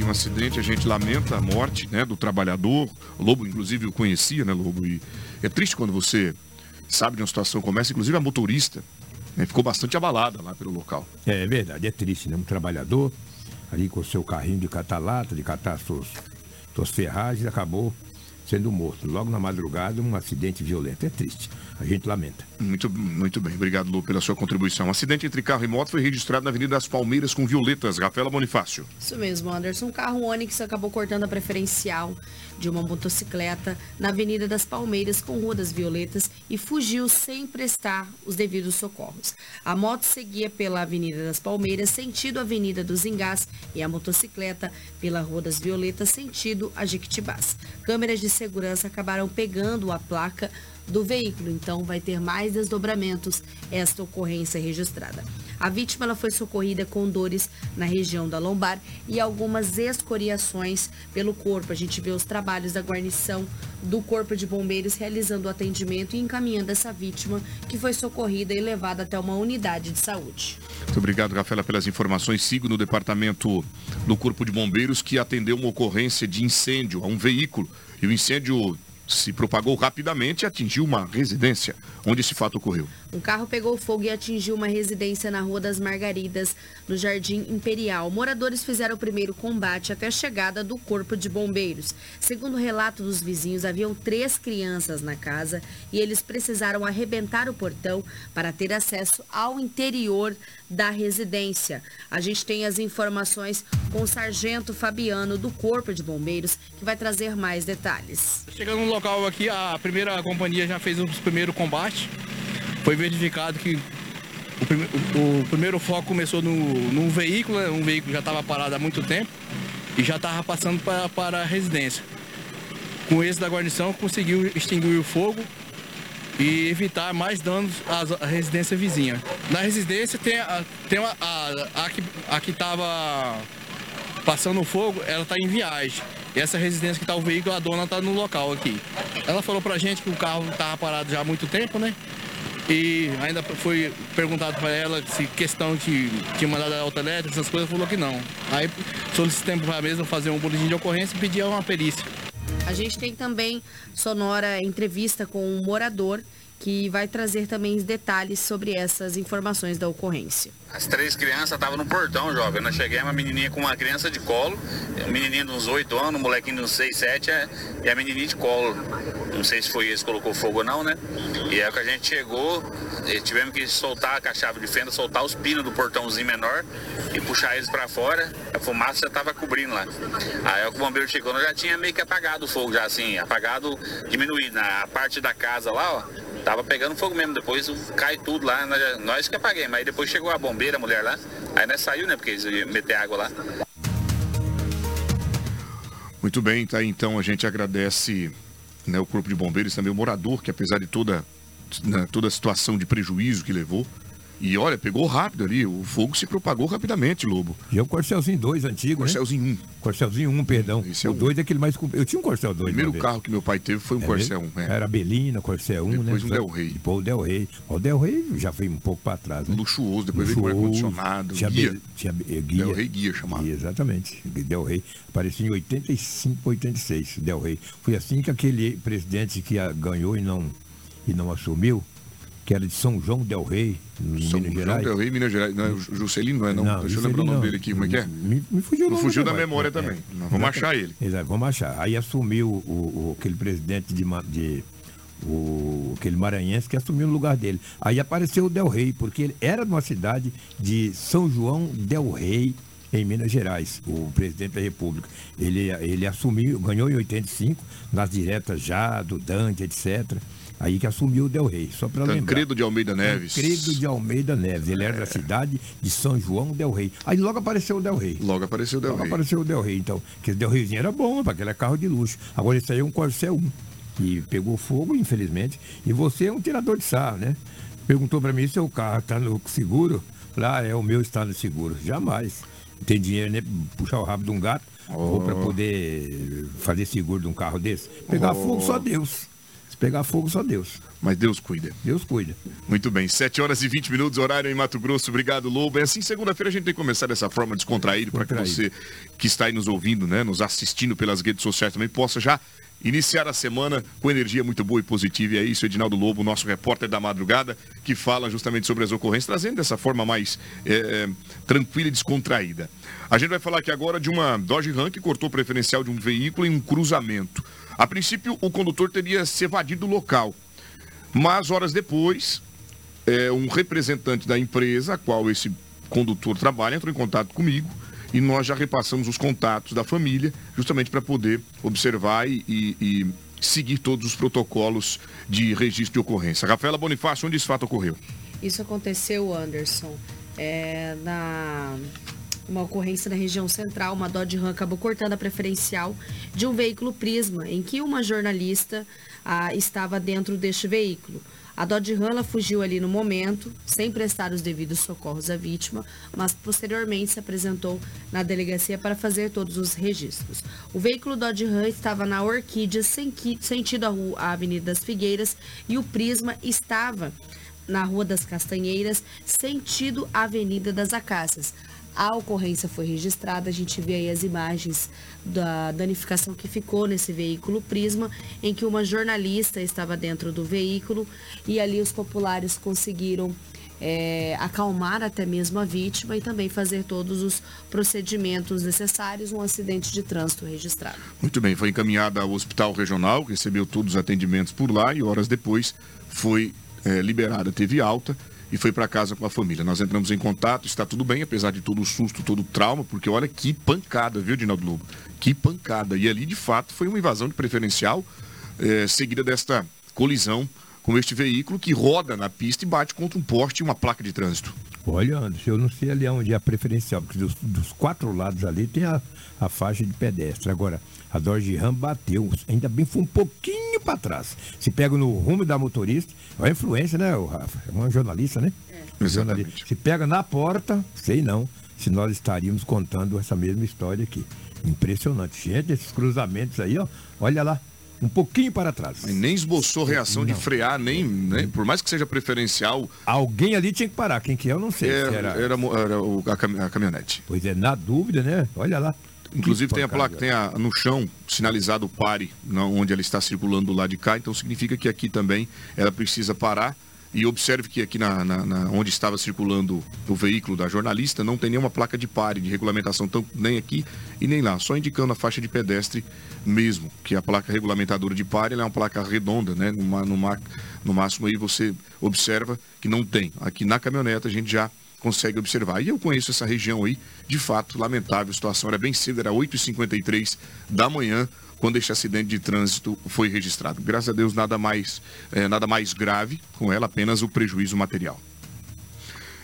um acidente, a gente lamenta a morte né, do trabalhador. O Lobo, inclusive, o conhecia, né, Lobo? E é triste quando você sabe de uma situação como essa, inclusive a motorista né, ficou bastante abalada lá pelo local. É, é verdade, é triste, né? Um trabalhador ali com o seu carrinho de catar lata, de catar suas, suas ferragens, acabou sendo morto. Logo na madrugada, um acidente violento. É triste. A gente lamenta. Muito, muito bem, obrigado Lu pela sua contribuição. acidente entre carro e moto foi registrado na Avenida das Palmeiras com violetas. Rafaela Bonifácio. Isso mesmo, Anderson. Um carro Onix acabou cortando a preferencial de uma motocicleta na Avenida das Palmeiras com Rua das Violetas e fugiu sem prestar os devidos socorros. A moto seguia pela Avenida das Palmeiras, sentido Avenida dos Engás, e a motocicleta pela Rua das Violetas, sentido a Jequitibás. Câmeras de segurança acabaram pegando a placa do veículo, então vai ter mais desdobramentos esta ocorrência registrada. A vítima ela foi socorrida com dores na região da lombar e algumas escoriações pelo corpo. A gente vê os trabalhos da guarnição do Corpo de Bombeiros realizando o atendimento e encaminhando essa vítima que foi socorrida e levada até uma unidade de saúde. Muito obrigado, Rafaela, pelas informações. Sigo no departamento do Corpo de Bombeiros que atendeu uma ocorrência de incêndio a um veículo. E o incêndio se propagou rapidamente e atingiu uma residência. Onde esse fato ocorreu? Um carro pegou fogo e atingiu uma residência na Rua das Margaridas, no Jardim Imperial. Moradores fizeram o primeiro combate até a chegada do Corpo de Bombeiros. Segundo o relato dos vizinhos, haviam três crianças na casa e eles precisaram arrebentar o portão para ter acesso ao interior da residência. A gente tem as informações com o Sargento Fabiano do Corpo de Bombeiros, que vai trazer mais detalhes. Chegando no local aqui, a primeira companhia já fez os primeiros combates. Foi verificado que o, prime o, primeiro foco começou no, no veículo, né? um veículo já estava parado há muito tempo e já estava passando pra, para a residência. Com esse da guarnição, conseguiu extinguir o fogo e evitar mais danos à, residência vizinha. Na residência tem, a, tem a, a, a, que, a estava passando fogo, ela está em viagem. E essa residência que está o veículo, a dona está no local aqui. Ela falou pra gente que o carro estava parado já há muito tempo, né? E ainda foi perguntado para ela se questão de mandado a alta elétrica, essas coisas, falou que não. Aí solicitamos para a mesma fazer um boletim de ocorrência e pedir uma perícia. A gente tem também sonora entrevista com um morador que vai trazer também detalhes sobre essas informações da ocorrência. As três crianças estavam no portão, jovem. Nós chegamos, uma menininha com uma criança de colo, um menininho de uns 8 anos, um molequinho de uns 6, 7 é, e a menininha de colo. Não sei se foi esse que colocou fogo ou não, né? E é que a gente chegou, tivemos que soltar a chave de fenda, soltar os pinos do portãozinho menor e puxar eles para fora. A fumaça já estava cobrindo lá. Aí o bombeiro chegou, nós já tinha meio que apagado o fogo, já assim, apagado, diminuído. Na parte da casa lá, ó, tava pegando fogo mesmo. Depois cai tudo lá, nós, que apaguemos. Aí depois chegou a bombeira, a mulher lá. Aí nós saiu, né? Porque eles iam meter água lá. Muito bem, tá? Então a gente agradece né, o Corpo de Bombeiros, também o morador, que apesar de toda, né, toda a situação de prejuízo que levou, e olha, pegou rápido ali, o fogo se propagou rapidamente, Lobo. E é o Corcelzinho 2 antigo, Corcelzinho 1. Né? Corcelzinho 1, perdão. Esse é o 2 é aquele mais... Eu tinha um Corcel 2. O primeiro carro que meu pai teve foi um é Corcel 1. É. Era Belina, Corcel 1, depois né? Depois um Del Rey. Depois o Del Rey. O Del Rey já foi um pouco para trás, né? Luxuoso, depois Luxuoso, veio com ar-condicionado, tinha guia. Be, tinha guia. Del Rey guia chamado. Guia, exatamente. Del Rey. Apareceu em 85, 86, Del Rey. Foi assim que aquele presidente que ganhou e não, e não assumiu, que era de São João Del Rei, São Minas João Gerais. Del Rei, Minas Gerais. Não é o Juscelino, não é não? Não, Deixa eu lembrar o nome dele aqui, como é que é? Me, me fugiu, o fugiu da memória É, também. é. Vamos achar ele. Exato, vamos achar. Aí assumiu o, o- aquele presidente de, de o, aquele maranhense que assumiu no lugar dele. Aí apareceu o Del Rey, porque ele era de uma cidade de São João Del Rey, em Minas Gerais, o presidente da República. Ele, ele assumiu, ganhou em 85, nas diretas já, do Dante, etc. Aí que assumiu o Del Rey, só para lembrar. Tancredo de Almeida Neves. Tancredo de Almeida Neves. Ele era da cidade de São João Del Rey. Aí logo apareceu o Del Rey. Logo apareceu o Del Logo Rey. apareceu o Del Rey, então. Porque o Del Reyzinho era bom, aquele é carro de luxo. Agora esse aí é um Corcel 1. Que pegou fogo, infelizmente. E você é um tirador de sarro, né? Perguntou para mim se o carro está no seguro. Lá é o meu está no seguro. Jamais. Tem dinheiro, né? Puxar o rabo de um gato. Ou para poder fazer seguro de um carro desse. Pegar Oh. fogo, só Deus. Pegar fogo, só Deus. Mas Deus cuida. Deus cuida. Muito bem, 7 horas e 20 minutos, horário em Mato Grosso. Obrigado, Lobo. É assim, segunda-feira a gente tem que começar dessa forma descontraída para que você que está aí nos ouvindo, né, nos assistindo pelas redes sociais também possa já iniciar a semana com energia muito boa e positiva. E é isso, Edinaldo Lobo, nosso repórter da madrugada, que fala justamente sobre as ocorrências, trazendo dessa forma mais é, tranquila e descontraída. A gente vai falar aqui agora de uma Dodge Ram que cortou o preferencial de um veículo em um cruzamento. A princípio, o condutor teria se evadido do local. Mas horas depois, é, um representante da empresa, a qual esse condutor trabalha, entrou em contato comigo e nós já repassamos os contatos da família, justamente para poder observar e, e, e, seguir todos os protocolos de registro de ocorrência. Rafaela Bonifácio, onde esse fato ocorreu? Isso aconteceu, Anderson, é, na uma ocorrência na região central, uma Dodge Ram acabou cortando a preferencial de um veículo Prisma, em que uma jornalista ah, estava dentro deste veículo. A Dodge Ram fugiu ali no momento, sem prestar os devidos socorros à vítima, mas posteriormente se apresentou na delegacia para fazer todos os registros. O veículo Dodge Ram estava na Orquídea, sentido a, a Avenida das Figueiras, e o Prisma estava na Rua das Castanheiras, sentido Avenida das Acácias. A ocorrência foi registrada, a gente vê aí as imagens da danificação que ficou nesse veículo Prisma, em que uma jornalista estava dentro do veículo e ali os populares conseguiram é, acalmar até mesmo a vítima e também fazer todos os procedimentos necessários, um acidente de trânsito registrado. Muito bem, foi encaminhada ao hospital regional, recebeu todos os atendimentos por lá e horas depois foi é, liberada, teve alta e foi para casa com a família. Nós entramos em contato, está tudo bem, apesar de todo o susto, todo o trauma, porque olha que pancada, viu, Dinaldo Lobo? Que pancada. E ali, de fato, foi uma invasão de preferencial, é, seguida desta colisão com este veículo que roda na pista e bate contra um poste e uma placa de trânsito. Olha, Anderson, eu não sei ali onde é a preferencial, porque dos, dos quatro lados ali tem a, a faixa de pedestre. Agora, a Dodge Ram bateu, ainda bem foi um pouquinho para trás. Se pega no rumo da motorista, é influência, né, o Rafa? É uma jornalista, né? É. Exatamente. Se pega na porta, sei não, se nós estaríamos contando essa mesma história aqui. Impressionante. Gente, esses cruzamentos aí, ó, olha lá, um pouquinho para trás. Mas nem esboçou reação não. de frear, nem, nem, por mais que seja preferencial. Alguém ali tinha que parar, quem que é, eu não sei. Era, era... era, era o, a, a caminhonete. Pois é, na dúvida, né? Olha lá. Inclusive tem a placa, tem a, no chão sinalizado pare, não, onde ela está circulando do lado de cá, então significa que aqui também ela precisa parar. E observe que aqui na, na, na, onde estava circulando o veículo da jornalista não tem nenhuma placa de pare, de regulamentação, tanto nem aqui e nem lá, só indicando a faixa de pedestre mesmo, que a placa regulamentadora de pare é uma placa redonda, né? No, no, no máximo aí você observa que não tem. Aqui na caminhoneta a gente já consegue observar. E eu conheço essa região aí, de fato, lamentável. A situação era bem cedo, era 8h53 da manhã, quando este acidente de trânsito foi registrado. Graças a Deus, nada mais, é, nada mais grave com ela, apenas o prejuízo material.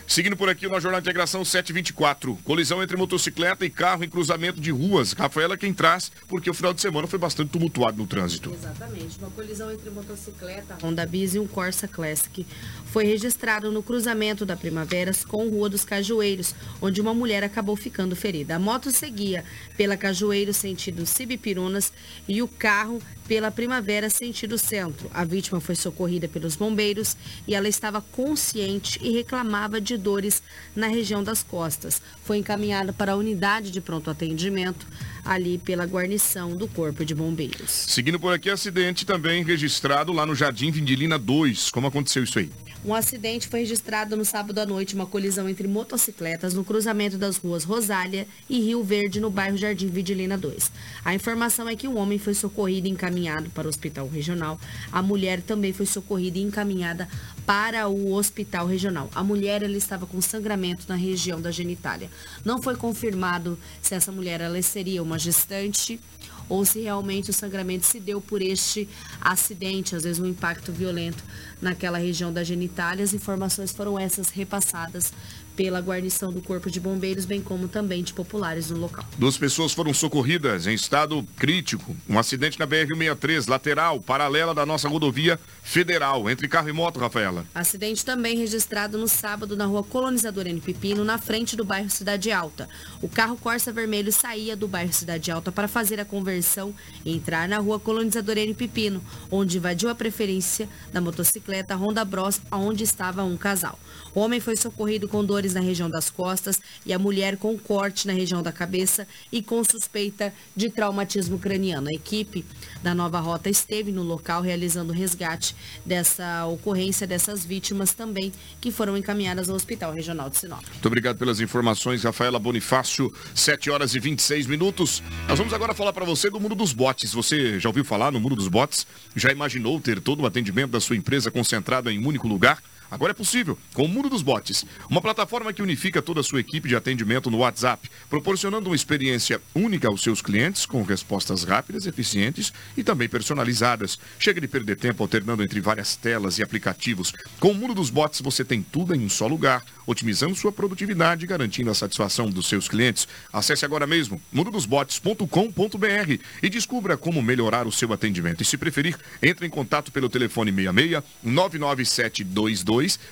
Seguindo por aqui, no Jornal de Integração 724. Colisão entre motocicleta e carro em cruzamento de ruas. Rafaela quem traz, porque o final de semana foi bastante tumultuado no trânsito. Exatamente. Uma colisão entre motocicleta Honda Bis e um Corsa Classic foi registrado no cruzamento da Primaveras com Rua dos Cajueiros, onde uma mulher acabou ficando ferida. A moto seguia pela Cajueiro sentido Cibipirunas e o carro pela Primavera sentido centro. A vítima foi socorrida pelos bombeiros e ela estava consciente e reclamava de dores na região das costas. Foi encaminhada para a unidade de pronto atendimento ali pela guarnição do Corpo de Bombeiros. Seguindo por aqui, acidente também registrado lá no Jardim Vindilina 2. Como aconteceu isso aí? Um acidente foi registrado no sábado à noite, uma colisão entre motocicletas no cruzamento das ruas Rosália e Rio Verde, no bairro Jardim Vidilina 2. A informação é que um homem foi socorrido e encaminhado para o hospital regional. A mulher também foi socorrida e encaminhada para o hospital regional. A mulher ela estava com sangramento na região da genitália. Não foi confirmado se essa mulher ela seria uma gestante ou se realmente o sangramento se deu por este acidente, às vezes um impacto violento naquela região da genitália. As informações foram essas repassadas pela guarnição do Corpo de Bombeiros, bem como também de populares no local. Duas pessoas foram socorridas em estado crítico. Um acidente na BR-63, lateral, paralela da nossa rodovia federal, entre carro e moto, Rafaela. Acidente também registrado no sábado na rua Colonizador N. Pepino, na frente do bairro Cidade Alta. O carro Corsa Vermelho saía do bairro Cidade Alta para fazer a conversão e entrar na rua Colonizador N. Pepino, onde invadiu a preferência da motocicleta Honda Bros, onde estava um casal. O homem foi socorrido com dores na região das costas e a mulher com corte na região da cabeça e com suspeita de traumatismo craniano. A equipe da Nova Rota esteve no local realizando resgate dessa ocorrência dessas vítimas também que foram encaminhadas ao Hospital Regional de Sinop. Muito obrigado pelas informações, Rafaela Bonifácio. 7 horas e 26 minutos. Nós vamos agora falar para você do mundo dos bots. Você já ouviu falar no mundo dos bots? Já imaginou ter todo o atendimento da sua empresa concentrado em um único lugar? Agora é possível, com o Mundo dos Bots, uma plataforma que unifica toda a sua equipe de atendimento no WhatsApp, proporcionando uma experiência única aos seus clientes, com respostas rápidas, eficientes e também personalizadas. Chega de perder tempo alternando entre várias telas e aplicativos. Com o Mundo dos Bots, você tem tudo em um só lugar, otimizando sua produtividade e garantindo a satisfação dos seus clientes. Acesse agora mesmo mundodosbots.com.br e descubra como melhorar o seu atendimento. E se preferir, entre em contato pelo telefone 66 99722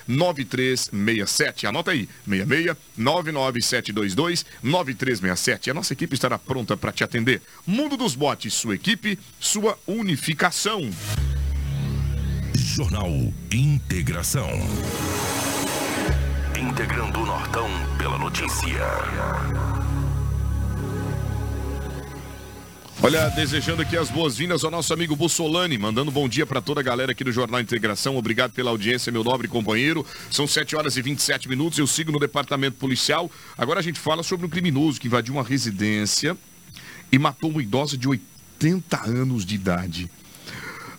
9367. Anota aí, 66 99722 9367. A nossa equipe estará pronta para te atender. Mundo dos Botes, sua equipe, sua unificação. Jornal Integração. Integrando o Nortão pela notícia. Olha, desejando aqui as boas-vindas ao nosso amigo Bussolani, mandando bom dia para toda a galera aqui do Jornal Integração. Obrigado pela audiência, meu nobre companheiro. São 7 horas e 27 minutos, eu sigo no departamento policial. Agora a gente fala sobre um criminoso que invadiu uma residência e matou uma idosa de 80 anos de idade.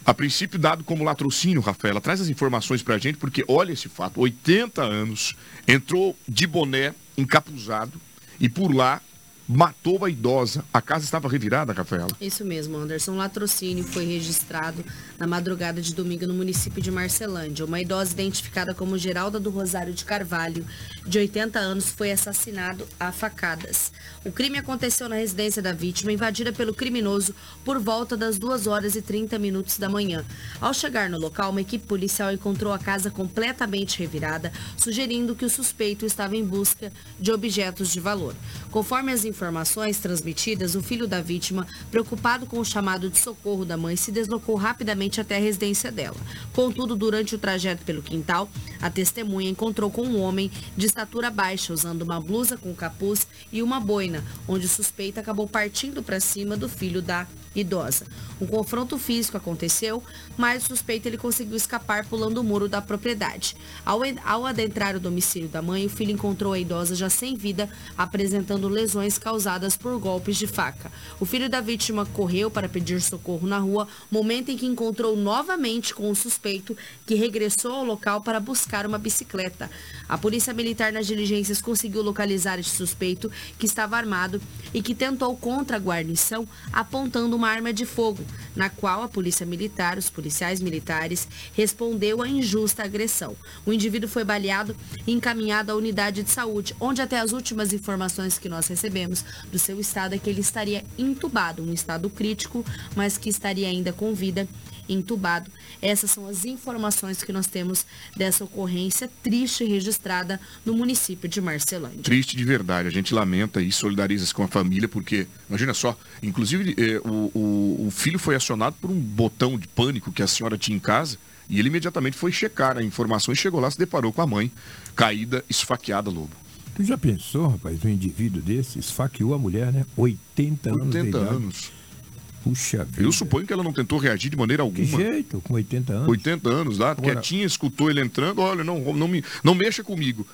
A princípio dado como latrocínio, Rafaela, traz as informações pra gente, porque olha esse fato, 80 anos, entrou de boné, encapuzado, e por lá matou a idosa. A casa estava revirada, Rafaela? Isso mesmo, Anderson. Latrocínio foi registrado na madrugada de domingo no município de Marcelândia. Uma idosa identificada como Geralda do Rosário de Carvalho, de 80 anos, foi assassinado a facadas. O crime aconteceu na residência da vítima, invadida pelo criminoso por volta das 2 horas e 30 minutos da manhã. Ao chegar no local, uma equipe policial encontrou a casa completamente revirada, sugerindo que o suspeito estava em busca de objetos de valor. Conforme as informações transmitidas, o filho da vítima, preocupado com o chamado de socorro da mãe, se deslocou rapidamente até a residência dela. Contudo, durante o trajeto pelo quintal, a testemunha encontrou com um homem de estatura baixa, usando uma blusa com capuz e uma boina, onde o suspeito acabou partindo para cima do filho da idosa. Um confronto físico aconteceu, mas o suspeito ele conseguiu escapar pulando o muro da propriedade. Ao, ao adentrar o domicílio da mãe, o filho encontrou a idosa já sem vida, apresentando lesões causadas por golpes de faca. O filho da vítima correu para pedir socorro na rua, momento em que encontrou novamente com o suspeito, que regressou ao local para buscar uma bicicleta. A polícia militar nas diligências conseguiu localizar este suspeito, que estava armado e que tentou contra a guarnição, apontando uma arma de fogo, na qual a polícia militar, os policiais militares, respondeu à injusta agressão. O indivíduo foi baleado e encaminhado à unidade de saúde, onde até as últimas informações que nós recebemos do seu estado é que ele estaria entubado, um estado crítico, mas que estaria ainda com vida entubado. Essas são as informações que nós temos dessa ocorrência triste registrada no município de Marcelândia. Triste de verdade. A gente lamenta e solidariza-se com a família, porque, imagina só, inclusive eh, o, o, o filho foi acionado por um botão de pânico que a senhora tinha em casa. E ele imediatamente foi checar a informação e chegou lá, se deparou com a mãe, caída, esfaqueada, Lobo. Tu já pensou, rapaz, um indivíduo desse esfaqueou a mulher, né? 80, 80 anos. 80 anos. Puxa vida. Eu suponho que ela não tentou reagir de maneira alguma. Que jeito, com 80 anos. 80 anos lá, Agora, quietinha, escutou ele entrando, olha, não, não, me, não mexa comigo.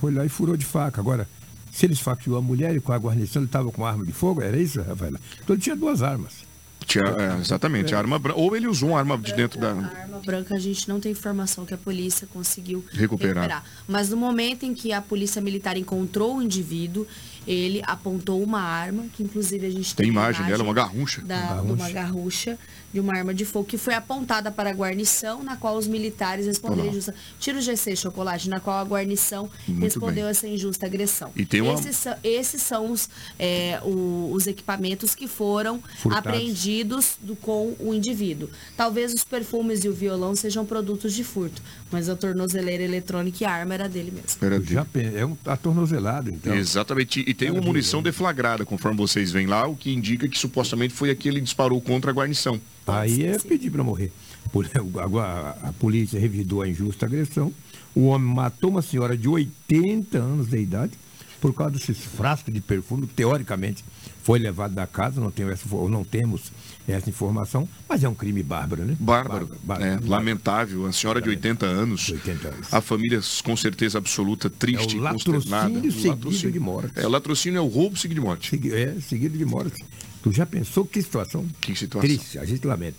Foi lá e furou de faca. Agora, se ele esfaqueou a mulher e com a guarnição ele estava com arma de fogo, era isso, Rafael? Então ele tinha duas armas. Tinha, é, exatamente, a arma branca. Ou ele usou uma arma de dentro da. A arma branca a gente não tem informação que a polícia conseguiu recuperar. recuperar. Mas no momento em que a polícia militar encontrou o indivíduo, ele apontou uma arma, que inclusive a gente tem, tem imagem, imagem dela, uma garrucha. Da, garrucha. Uma garrucha de uma arma de fogo que foi apontada para a guarnição, na qual os militares responderam injusta. Tira o GC chocolate, na qual a guarnição Muito respondeu bem. essa injusta agressão. E tem uma... esses, são, esses são os, é, o, os equipamentos que foram Furtados. apreendidos do, com o indivíduo. Talvez os perfumes e o violão sejam produtos de furto, mas a tornozeleira eletrônica e a arma era dele mesmo. Era dele. É um atornozelado, então. Exatamente. E tem uma munição deflagrada, conforme vocês veem lá, o que indica que supostamente foi aquele que disparou contra a guarnição. Aí é pedir para morrer. A, polícia revidou a injusta agressão. O homem matou uma senhora de 80 anos de idade. por causa desses frascos de perfume que, teoricamente, foi levado da casa, não, tenho essa, não temos essa informação, mas é um crime bárbaro, né? Bárbaro. bárbaro, bárbaro é, lamentável. A senhora de 80 anos. 80 anos. A família, com certeza absoluta, triste, é o latrocínio seguido latrocínio. de morte. É, o latrocínio é o roubo seguido de morte. É, seguido de morte. Tu já pensou que situação? Que situação? Triste, a gente lamenta.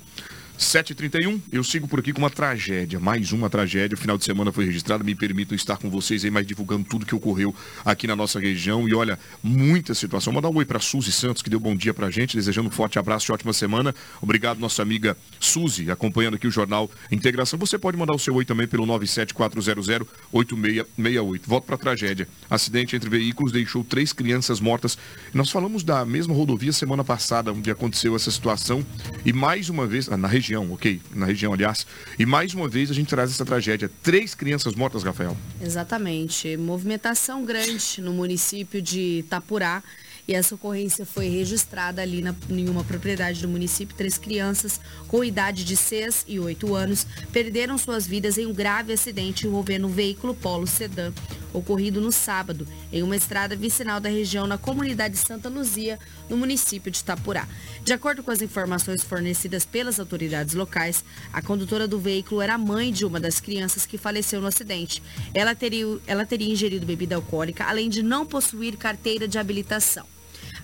7h31, eu sigo por aqui com uma tragédia, mais uma tragédia. O final de semana foi registrado, me permitam estar com vocês aí, mais divulgando tudo que ocorreu aqui na nossa região. E olha, muita situação. Mandar um oi para Suzy Santos, que deu bom dia pra gente, desejando um forte abraço e ótima semana. Obrigado, nossa amiga Suzy, acompanhando aqui o Jornal Integração. Você pode mandar o seu oi também pelo 974008668. Volto para tragédia. Acidente entre veículos deixou três crianças mortas. Nós falamos da mesma rodovia semana passada, onde aconteceu essa situação. E mais uma vez, na região região, ok? Na região, aliás. E mais uma vez a gente traz essa tragédia. Três crianças mortas, Rafael. Exatamente. Movimentação grande no município de Itapurá. E essa ocorrência foi registrada ali na, em uma propriedade do município. Três crianças com idade de 6 e 8 anos perderam suas vidas em um grave acidente envolvendo um veículo Polo Sedã, ocorrido no sábado, em uma estrada vicinal da região na comunidade Santa Luzia, no município de Itapurá. De acordo com as informações fornecidas pelas autoridades locais, a condutora do veículo era mãe de uma das crianças que faleceu no acidente. Ela teria, ela teria ingerido bebida alcoólica, além de não possuir carteira de habilitação.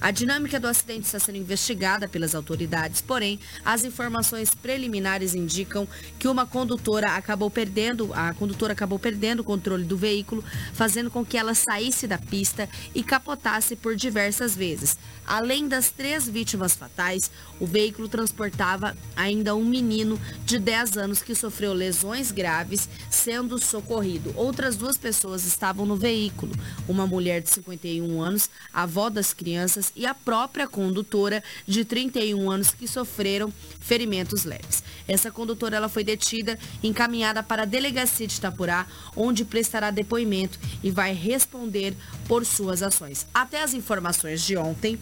A dinâmica do acidente está sendo investigada pelas autoridades, porém, as informações preliminares indicam que uma condutora acabou perdendo, a condutora acabou perdendo o controle do veículo, fazendo com que ela saísse da pista e capotasse por diversas vezes. Além das três vítimas fatais, o veículo transportava ainda um menino de 10 anos que sofreu lesões graves, sendo socorrido. Outras duas pessoas estavam no veículo, uma mulher de 51 anos, avó das crianças e a própria condutora de 31 anos que sofreram ferimentos leves. Essa condutora ela foi detida encaminhada para a delegacia de Itapurá, onde prestará depoimento e vai responder por suas ações. Até as informações de ontem,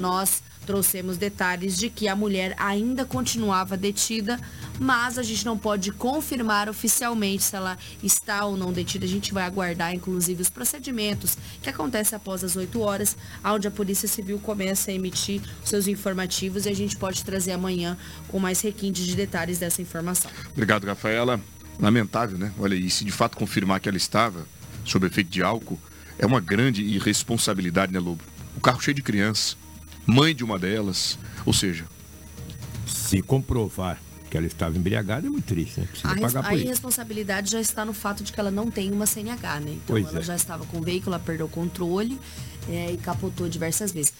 nós trouxemos detalhes de que a mulher ainda continuava detida, mas a gente não pode confirmar oficialmente se ela está ou não detida. A gente vai aguardar, inclusive, os procedimentos que acontecem após as 8 horas, onde a Polícia Civil começa a emitir seus informativos e a gente pode trazer amanhã com mais requintes de detalhes dessa informação. Obrigado, Rafaela. Lamentável, né? Olha, e se de fato confirmar que ela estava sob efeito de álcool, é uma grande irresponsabilidade, né, Lobo? O carro cheio de crianças mãe de uma delas. Ou seja. Se comprovar que ela estava embriagada é muito triste, né? Precisa a, pagar por a irresponsabilidade já está no fato de que ela não tem uma CNH, né? Então pois ela é. já estava com o veículo, ela perdeu o controle é, e capotou diversas vezes.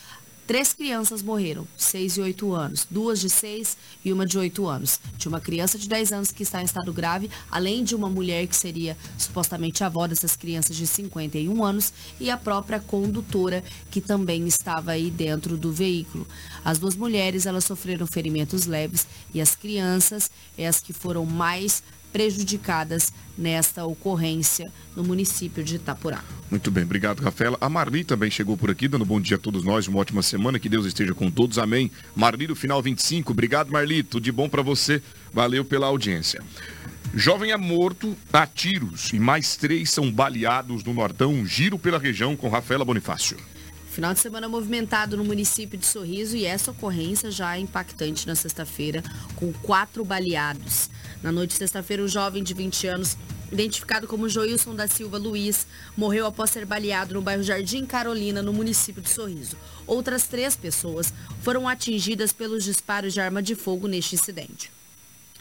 Três crianças morreram, seis e oito anos, duas de seis e uma de oito anos. Tinha uma criança de 10 anos que está em estado grave, além de uma mulher que seria supostamente avó dessas crianças de 51 anos e a própria condutora que também estava aí dentro do veículo. As duas mulheres, elas sofreram ferimentos leves e as crianças é as que foram mais prejudicadas nesta ocorrência no município de Itapurá. Muito bem, obrigado, Rafaela. A Marli também chegou por aqui, dando bom dia a todos nós, uma ótima semana, que Deus esteja com todos, amém. Marli do final 25, obrigado, Marli, tudo de bom para você, valeu pela audiência. Jovem é morto a tiros e mais três são baleados no Nortão. Giro pela região com Rafaela Bonifácio. Final de semana movimentado no município de Sorriso e essa ocorrência já é impactante na sexta-feira, com quatro baleados. Na noite de sexta-feira, um jovem de 20 anos, identificado como Joilson da Silva Luiz, morreu após ser baleado no bairro Jardim Carolina, no município de Sorriso. Outras três pessoas foram atingidas pelos disparos de arma de fogo neste incidente.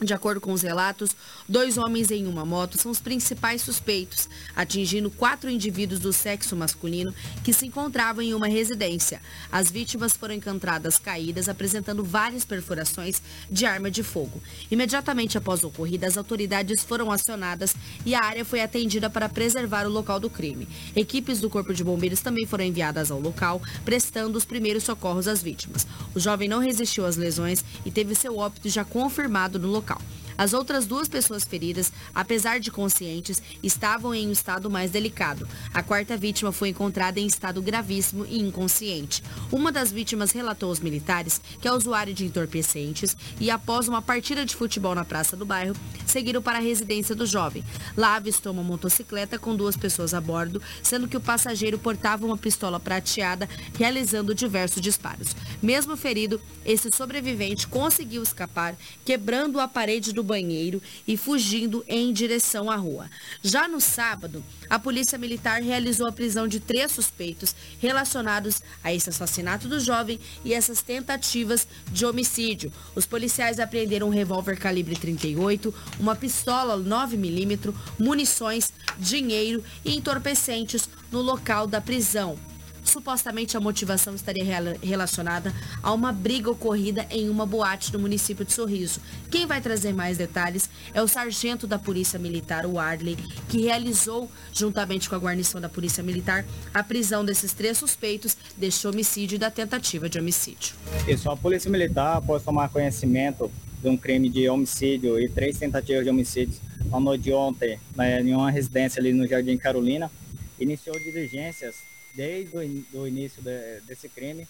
De acordo com os relatos, dois homens em uma moto são os principais suspeitos, atingindo quatro indivíduos do sexo masculino que se encontravam em uma residência. As vítimas foram encontradas caídas, apresentando várias perfurações de arma de fogo. Imediatamente após a ocorrida, as autoridades foram acionadas e a área foi atendida para preservar o local do crime. Equipes do Corpo de Bombeiros também foram enviadas ao local, prestando os primeiros socorros às vítimas. O jovem não resistiu às lesões e teve seu óbito já confirmado no local local. As outras duas pessoas feridas, apesar de conscientes, estavam em um estado mais delicado. A quarta vítima foi encontrada em estado gravíssimo e inconsciente. Uma das vítimas relatou aos militares que é usuário de entorpecentes e, após uma partida de futebol na praça do bairro, seguiram para a residência do jovem. Lá avistou uma motocicleta com duas pessoas a bordo, sendo que o passageiro portava uma pistola prateada, realizando diversos disparos. Mesmo ferido, esse sobrevivente conseguiu escapar, quebrando a parede do banheiro e fugindo em direção à rua. Já no sábado, a Polícia Militar realizou a prisão de três suspeitos relacionados a esse assassinato do jovem e essas tentativas de homicídio. Os policiais apreenderam um revólver calibre 38, uma pistola 9mm, munições, dinheiro e entorpecentes no local da prisão. Supostamente a motivação estaria relacionada a uma briga ocorrida em uma boate no município de Sorriso. Quem vai trazer mais detalhes é o sargento da Polícia Militar, o Arley, que realizou, juntamente com a guarnição da Polícia Militar, a prisão desses três suspeitos deste homicídio e da tentativa de homicídio. Isso, a Polícia Militar, após tomar conhecimento de um crime de homicídio e três tentativas de homicídio na noite de ontem, né, em uma residência ali no Jardim Carolina, iniciou diligências desde o início de, desse crime,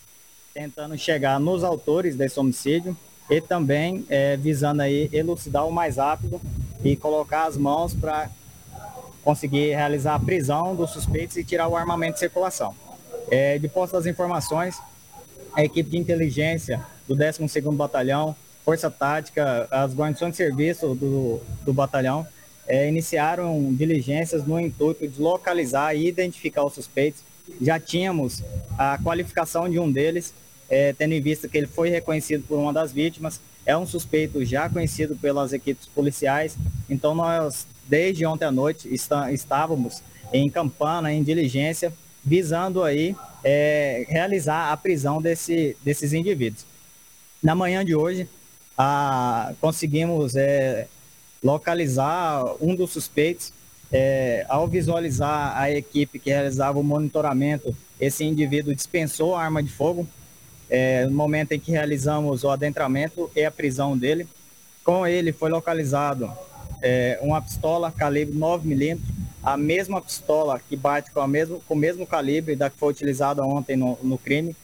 tentando chegar nos autores desse homicídio e também é, visando aí elucidar o mais rápido e colocar as mãos para conseguir realizar a prisão dos suspeitos e tirar o armamento de circulação. É, de posse das informações, a equipe de inteligência do 12º Batalhão, Força Tática, as guarnições de serviço do, do batalhão, é, iniciaram diligências no intuito de localizar e identificar os suspeitos já tínhamos a qualificação de um deles, é, tendo em vista que ele foi reconhecido por uma das vítimas, é um suspeito já conhecido pelas equipes policiais, então nós, desde ontem à noite, está, estávamos em campana, em diligência, visando aí é, realizar a prisão desse, desses indivíduos. Na manhã de hoje, a, conseguimos é, localizar um dos suspeitos, é, ao visualizar a equipe que realizava o monitoramento, esse indivíduo dispensou a arma de fogo é, no momento em que realizamos o adentramento e a prisão dele. Com ele foi localizado é, uma pistola calibre 9mm, a mesma pistola que bate com, a mesmo, com o mesmo calibre da que foi utilizada ontem no, no crime.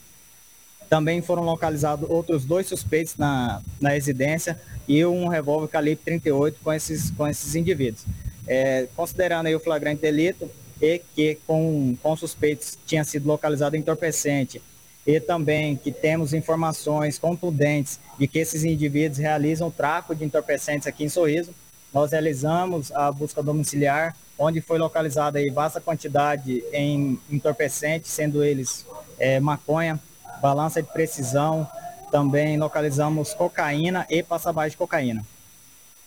Também foram localizados outros dois suspeitos na, na residência e um revólver calibre 38 com esses, com esses indivíduos é, considerando aí o flagrante delito e que com, com suspeitos tinha sido localizado entorpecente e também que temos informações contundentes de que esses indivíduos realizam tráfico de entorpecentes aqui em Sorriso, nós realizamos a busca domiciliar, onde foi localizada aí vasta quantidade em entorpecentes, sendo eles é, maconha, balança de precisão, também localizamos cocaína e passabagem de cocaína.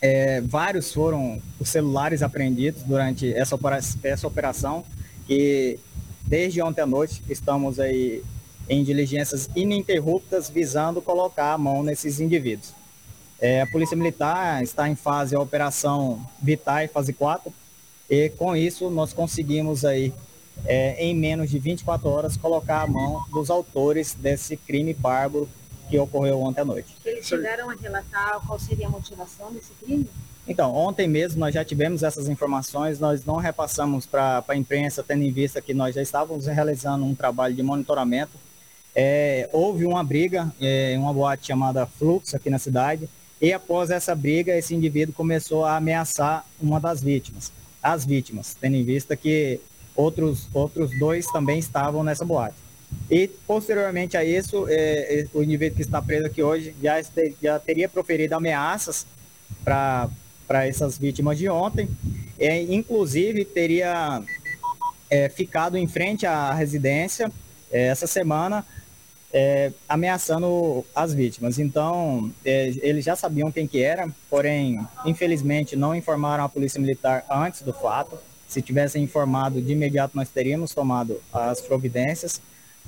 É, vários foram os celulares apreendidos durante essa, essa operação e desde ontem à noite estamos aí em diligências ininterruptas visando colocar a mão nesses indivíduos. É, a Polícia Militar está em fase a operação Vitai, fase 4, e com isso nós conseguimos aí, é, em menos de 24 horas, colocar a mão dos autores desse crime bárbaro que ocorreu ontem à noite. Eles chegaram a relatar qual seria a motivação desse crime? Então, ontem mesmo nós já tivemos essas informações, nós não repassamos para a imprensa, tendo em vista que nós já estávamos realizando um trabalho de monitoramento. É, houve uma briga em é, uma boate chamada Fluxo aqui na cidade, e após essa briga, esse indivíduo começou a ameaçar uma das vítimas, as vítimas, tendo em vista que outros, outros dois também estavam nessa boate. E, posteriormente a isso, é, é, o indivíduo que está preso aqui hoje já, já teria proferido ameaças para essas vítimas de ontem. É, inclusive, teria é, ficado em frente à residência é, essa semana, é, ameaçando as vítimas. Então, eles já sabiam quem que era, porém, infelizmente, não informaram a Polícia Militar antes do fato. Se tivessem informado de imediato, nós teríamos tomado as providências.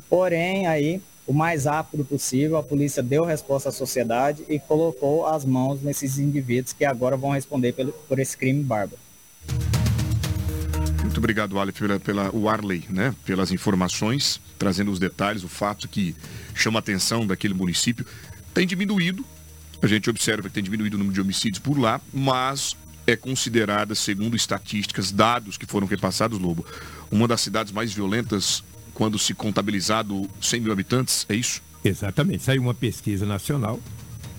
Porém, aí, o mais rápido possível, a polícia deu resposta à sociedade e colocou as mãos nesses indivíduos que agora vão responder pelo, por esse crime bárbaro. Muito obrigado, Ali, pela, pela, o Arley, né? Pelas informações, trazendo os detalhes, o fato que chama a atenção daquele município. Tem diminuído A gente observa que tem diminuído o número de homicídios por lá, mas é considerada, segundo estatísticas, dados que foram repassados, Lobo, uma das cidades mais violentas quando se contabilizado 100 mil habitantes, é isso? Exatamente. Saiu uma pesquisa nacional.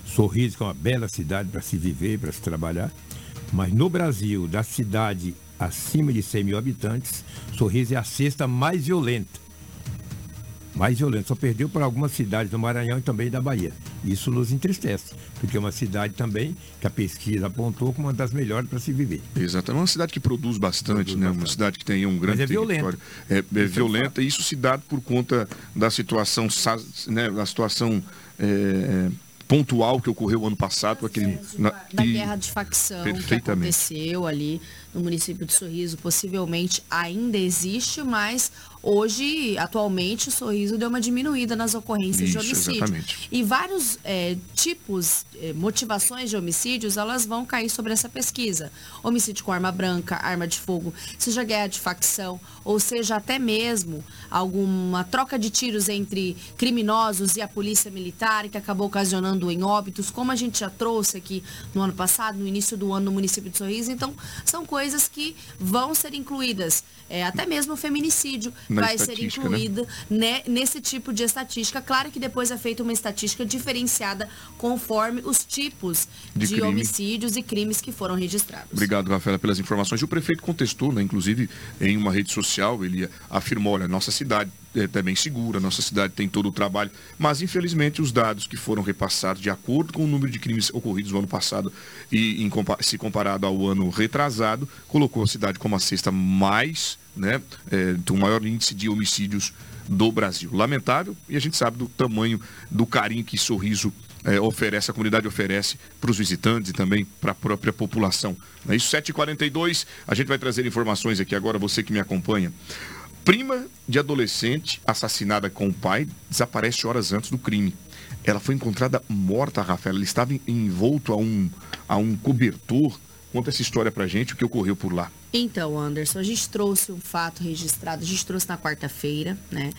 Sorriso, que é uma bela cidade para se viver, para se trabalhar. Mas no Brasil, da cidade acima de 100 mil habitantes, Sorriso é a sexta mais violenta. Mais violenta. Só perdeu para algumas cidades do Maranhão e também da Bahia. Isso nos entristece, porque é uma cidade também que a pesquisa apontou como uma das melhores para se viver. Exato. É uma cidade que produz bastante, produz né? Bastante. Uma cidade que tem um grande Mas é violenta. É, é violenta e isso se dá por conta da situação, né? Da situação é, pontual que ocorreu ano passado. Aquele, na, da e... guerra de facção que aconteceu ali no município de Sorriso, possivelmente ainda existe, mas Hoje, atualmente, o sorriso deu uma diminuída nas ocorrências Isso, de homicídio. Exatamente. E vários é, tipos, é, motivações de homicídios, elas vão cair sobre essa pesquisa. Homicídio com arma branca, arma de fogo, seja guerra de facção, ou seja até mesmo alguma troca de tiros entre criminosos e a polícia militar, que acabou ocasionando em óbitos, como a gente já trouxe aqui no ano passado, no início do ano no município de Sorriso. Então, são coisas que vão ser incluídas. É, até mesmo o feminicídio vai ser né? incluída né? nesse tipo de estatística. Claro que depois é feita uma estatística diferenciada conforme os tipos de, de homicídios e crimes que foram registrados. Obrigado, Rafaela, pelas informações. O prefeito contestou, né, inclusive em uma rede social, ele afirmou, olha, nossa cidade é também segura, nossa cidade tem todo o trabalho, mas infelizmente os dados que foram repassados de acordo com o número de crimes ocorridos no ano passado e em, se comparado ao ano retrasado, colocou a cidade como a sexta mais né, é, do maior índice de homicídios do Brasil. Lamentável, e a gente sabe do tamanho do carinho que Sorriso é, oferece, a comunidade oferece para os visitantes e também para a própria população. É isso, 7h42, a gente vai trazer informações aqui agora, você que me acompanha. Prima de adolescente assassinada com o pai desaparece horas antes do crime. Ela foi encontrada morta, Rafael. Ela estava envolto a um, a um cobertor Conta essa história pra gente, o que ocorreu por lá. Então, Anderson, a gente trouxe um fato registrado, a gente trouxe na quarta-feira, né?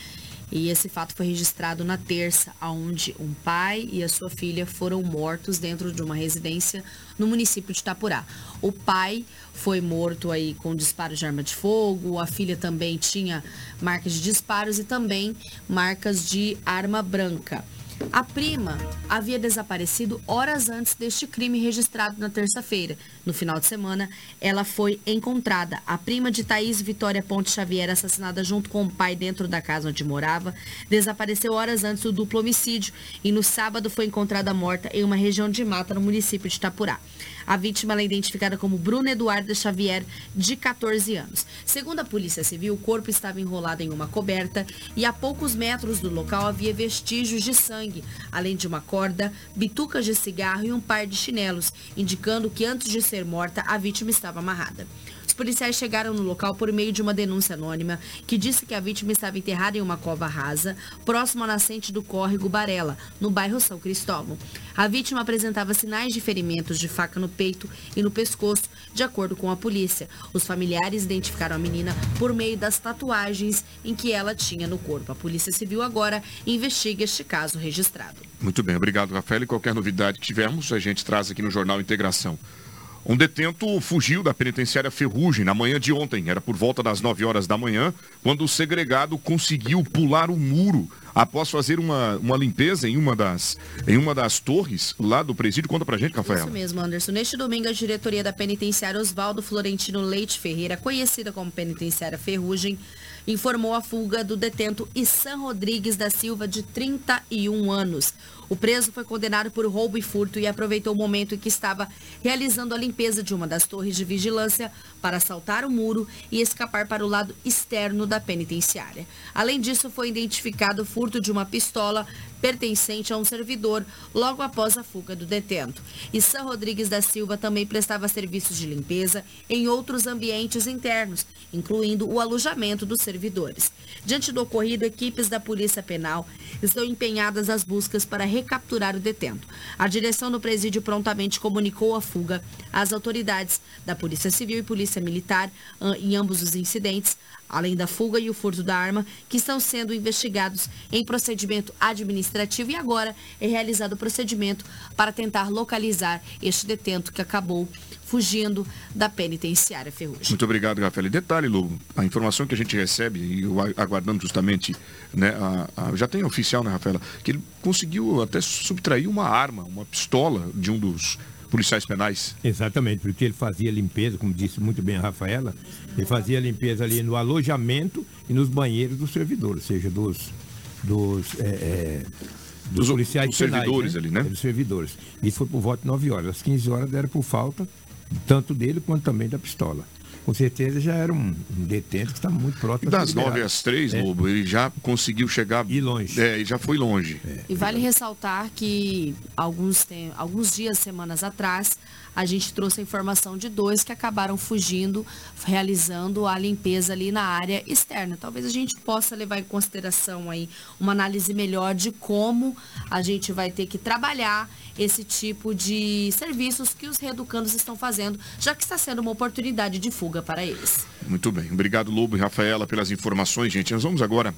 E esse fato foi registrado na terça, onde um pai e a sua filha foram mortos dentro de uma residência no município de Itapurá. O pai foi morto aí com disparos de arma de fogo, a filha também tinha marcas de disparos e também marcas de arma branca. A prima havia desaparecido horas antes deste crime registrado na terça-feira. No final de semana, ela foi encontrada. A prima de Thaís Vitória Ponte Xavier, assassinada junto com o pai dentro da casa onde morava, desapareceu horas antes do duplo homicídio e no sábado foi encontrada morta em uma região de mata no município de Itapurá. A vítima é identificada como Bruna Eduarda Xavier, de 14 anos. Segundo a Polícia Civil, o corpo estava enrolado em uma coberta e a poucos metros do local havia vestígios de sangue, além de uma corda, bitucas de cigarro e um par de chinelos, indicando que antes de ser morta, a vítima estava amarrada policiais chegaram no local por meio de uma denúncia anônima que disse que a vítima estava enterrada em uma cova rasa, próximo à nascente do córrego Barela, no bairro São Cristóvão. A vítima apresentava sinais de ferimentos de faca no peito e no pescoço, de acordo com a polícia. Os familiares identificaram a menina por meio das tatuagens em que ela tinha no corpo. A Polícia Civil agora investiga este caso registrado. Muito bem, obrigado, Rafael. E qualquer novidade que tivermos, a gente traz aqui no Jornal Integração. Um detento fugiu da penitenciária Ferrugem na manhã de ontem. Era por volta das 9 horas da manhã, quando o segregado conseguiu pular o muro após fazer uma, uma limpeza em uma, das, em uma das torres lá do presídio. Conta pra gente, Rafael. Isso mesmo, Anderson. Neste domingo, a diretoria da penitenciária Oswaldo Florentino Leite Ferreira, conhecida como penitenciária Ferrugem, informou a fuga do detento Issan Rodrigues da Silva, de 31 anos. O preso foi condenado por roubo e furto e aproveitou o momento em que estava realizando a limpeza de uma das torres de vigilância para saltar o muro e escapar para o lado externo da penitenciária. Além disso, foi identificado o furto de uma pistola pertencente a um servidor logo após a fuga do detento. E São Rodrigues da Silva também prestava serviços de limpeza em outros ambientes internos, incluindo o alojamento do servidor servidores. Diante do ocorrido, equipes da Polícia Penal estão empenhadas às buscas para recapturar o detento. A direção do presídio prontamente comunicou a fuga às autoridades da Polícia Civil e Polícia Militar em ambos os incidentes, além da fuga e o furto da arma, que estão sendo investigados em procedimento administrativo e agora é realizado o procedimento para tentar localizar este detento que acabou fugindo da penitenciária Ferrugem. Muito obrigado, Rafael. E detalhe, Lu, a informação que a gente recebe, e eu aguardando justamente, né, a, a, já tem oficial, né, Rafaela, que ele conseguiu até subtrair uma arma, uma pistola de um dos policiais penais. Exatamente, porque ele fazia limpeza, como disse muito bem a Rafaela, ele fazia limpeza ali no alojamento e nos banheiros dos servidores, ou seja, dos, dos, é, é, dos, dos policiais dos penais, servidores né? ali, né? Dos servidores. Isso foi por volta de 9 horas. Às 15 horas era por falta tanto dele quanto também da pistola com certeza já era um, um detento que está muito próximo. E das nove às três, é. Lobo, ele já conseguiu chegar. E longe. É, já foi longe. É. E vale ressaltar que alguns, tem, alguns dias, semanas atrás, a gente trouxe a informação de dois que acabaram fugindo, realizando a limpeza ali na área externa. Talvez a gente possa levar em consideração aí uma análise melhor de como a gente vai ter que trabalhar esse tipo de serviços que os reeducandos estão fazendo, já que está sendo uma oportunidade de fuga para eles. Muito bem. Obrigado, Lobo e Rafaela, pelas informações, gente. Nós vamos agora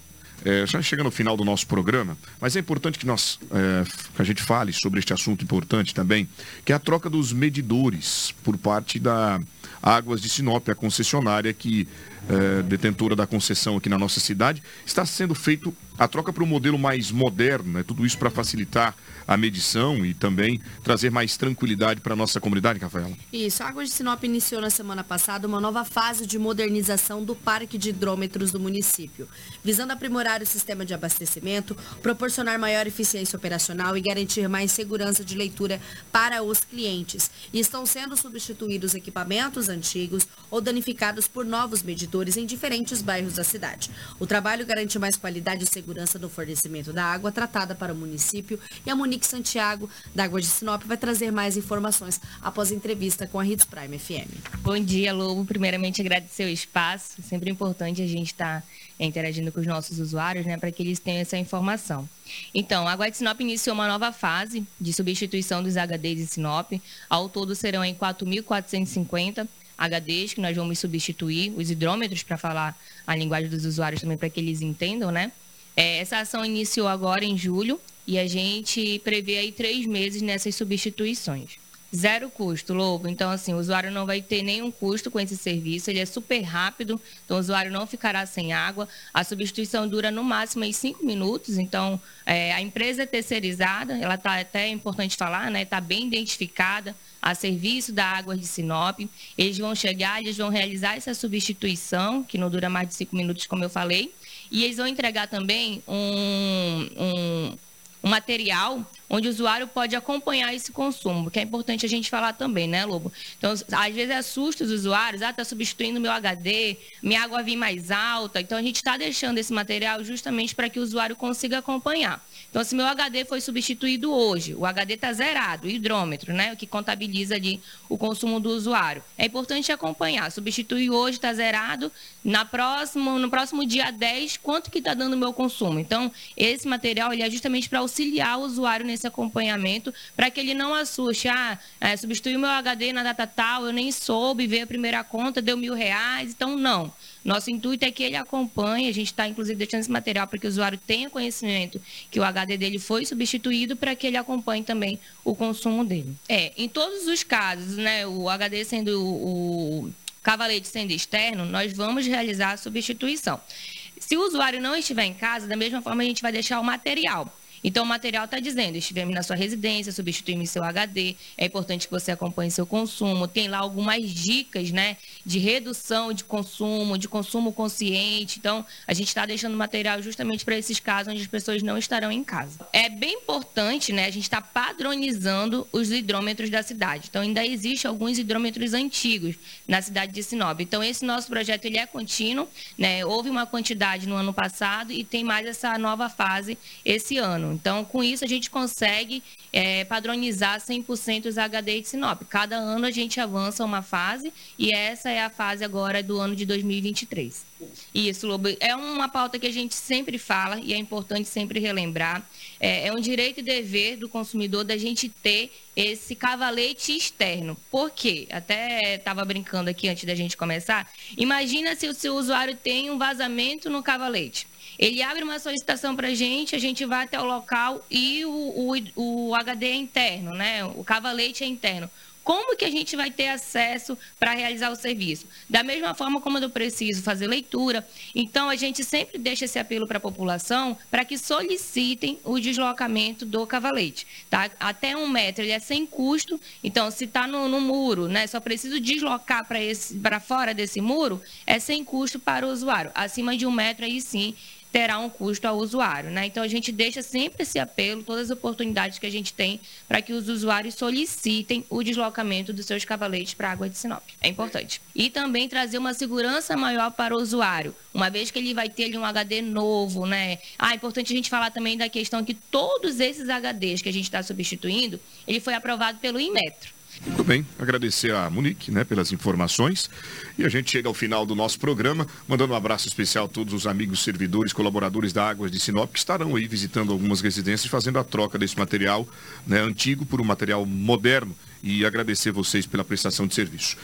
é, já chega no final do nosso programa, mas é importante que nós é, que a gente fale sobre este assunto importante também, que é a troca dos medidores por parte da Águas de Sinop, a concessionária que é, detentora da concessão aqui na nossa cidade, está sendo feito a troca para um modelo mais moderno, né? tudo isso para facilitar a medição e também trazer mais tranquilidade para a nossa comunidade, Rafaela. Isso, a Água de Sinop iniciou na semana passada uma nova fase de modernização do parque de hidrômetros do município, visando aprimorar o sistema de abastecimento, proporcionar maior eficiência operacional e garantir mais segurança de leitura para os clientes. E estão sendo substituídos equipamentos antigos ou danificados por novos medidores em diferentes bairros da cidade. O trabalho garante mais qualidade e segurança segurança do fornecimento da água tratada para o município e a Monique Santiago, da Água de Sinop, vai trazer mais informações após a entrevista com a Hits Prime FM. Bom dia, Lobo. Primeiramente, agradecer o espaço. É sempre importante a gente estar tá interagindo com os nossos usuários, né, para que eles tenham essa informação. Então, a Água de Sinop iniciou uma nova fase de substituição dos HDs de Sinop. Ao todo serão em 4.450 HDs que nós vamos substituir, os hidrômetros, para falar a linguagem dos usuários também, para que eles entendam, né? É, essa ação iniciou agora em julho e a gente prevê aí três meses nessas substituições. Zero custo, Lobo. Então, assim, o usuário não vai ter nenhum custo com esse serviço. Ele é super rápido, então o usuário não ficará sem água. A substituição dura no máximo aí cinco minutos. Então, é, a empresa é terceirizada, ela está até é importante falar, né? Está bem identificada a serviço da Água de Sinop. Eles vão chegar, eles vão realizar essa substituição, que não dura mais de cinco minutos, como eu falei. E eles vão entregar também um, um, um material onde o usuário pode acompanhar esse consumo, que é importante a gente falar também, né, Lobo? Então, às vezes assusta os usuários, ah, está substituindo meu HD, minha água vem mais alta. Então, a gente está deixando esse material justamente para que o usuário consiga acompanhar. Então, se meu HD foi substituído hoje, o HD está zerado, o hidrômetro, né, o que contabiliza ali o consumo do usuário. É importante acompanhar. Substituir hoje está zerado, na próximo, no próximo dia 10, quanto que está dando o meu consumo? Então, esse material ele é justamente para auxiliar o usuário nesse esse acompanhamento para que ele não assuste. Ah, é, meu HD na data tal, eu nem soube, veio a primeira conta, deu mil reais. Então, não. Nosso intuito é que ele acompanhe, a gente está inclusive deixando esse material para que o usuário tenha conhecimento que o HD dele foi substituído para que ele acompanhe também o consumo dele. É, em todos os casos, né, o HD sendo o, o cavalete sendo externo, nós vamos realizar a substituição. Se o usuário não estiver em casa, da mesma forma a gente vai deixar o material. Então, o material está dizendo: estivemos na sua residência, substituímos seu HD, é importante que você acompanhe seu consumo. Tem lá algumas dicas né, de redução de consumo, de consumo consciente. Então, a gente está deixando material justamente para esses casos onde as pessoas não estarão em casa. É bem importante, né? A gente está padronizando os hidrômetros da cidade. Então, ainda existe alguns hidrômetros antigos na cidade de Sinop. Então, esse nosso projeto ele é contínuo, né? Houve uma quantidade no ano passado e tem mais essa nova fase esse ano. Interno. Então, com isso, a gente consegue é, padronizar 100% os HD de Sinop. Cada ano a gente avança uma fase e essa é a fase agora do ano de 2023. Isso, Lobo. É uma pauta que a gente sempre fala e é importante sempre relembrar. É, é um direito e dever do consumidor da gente ter esse cavalete externo. Por quê? Até estava brincando aqui antes da gente começar. Imagina se o seu usuário tem um vazamento no cavalete. Ele abre uma solicitação para a gente, a gente vai até o local e o, o, o HD é interno, né? O cavalete é interno como que a gente vai ter acesso para realizar o serviço? Da mesma forma como eu preciso fazer leitura, então a gente sempre deixa esse apelo para a população para que solicitem o deslocamento do cavalete. Tá? Até um metro ele é sem custo, então se está no, no, muro, né, só preciso deslocar para fora desse muro, é sem custo para o usuário. Acima de um metro aí sim terá um custo ao usuário. Né? Então, a gente deixa sempre esse apelo, todas as oportunidades que a gente tem para que os usuários solicitem o deslocamento dos seus cavaletes para a água de Sinop. É importante. E também trazer uma segurança maior para o usuário, uma vez que ele vai ter ali um HD novo. Né? Ah, é importante a gente falar também da questão que todos esses HDs que a gente está substituindo, ele foi aprovado pelo Inmetro. Muito bem, agradecer a Monique né, pelas informações. E a gente chega ao final do nosso programa, mandando um abraço especial a todos os amigos, servidores, colaboradores da Águas de Sinop, que estarão aí visitando algumas residências, fazendo a troca desse material né, antigo por um material moderno. E agradecer vocês pela prestação de serviço.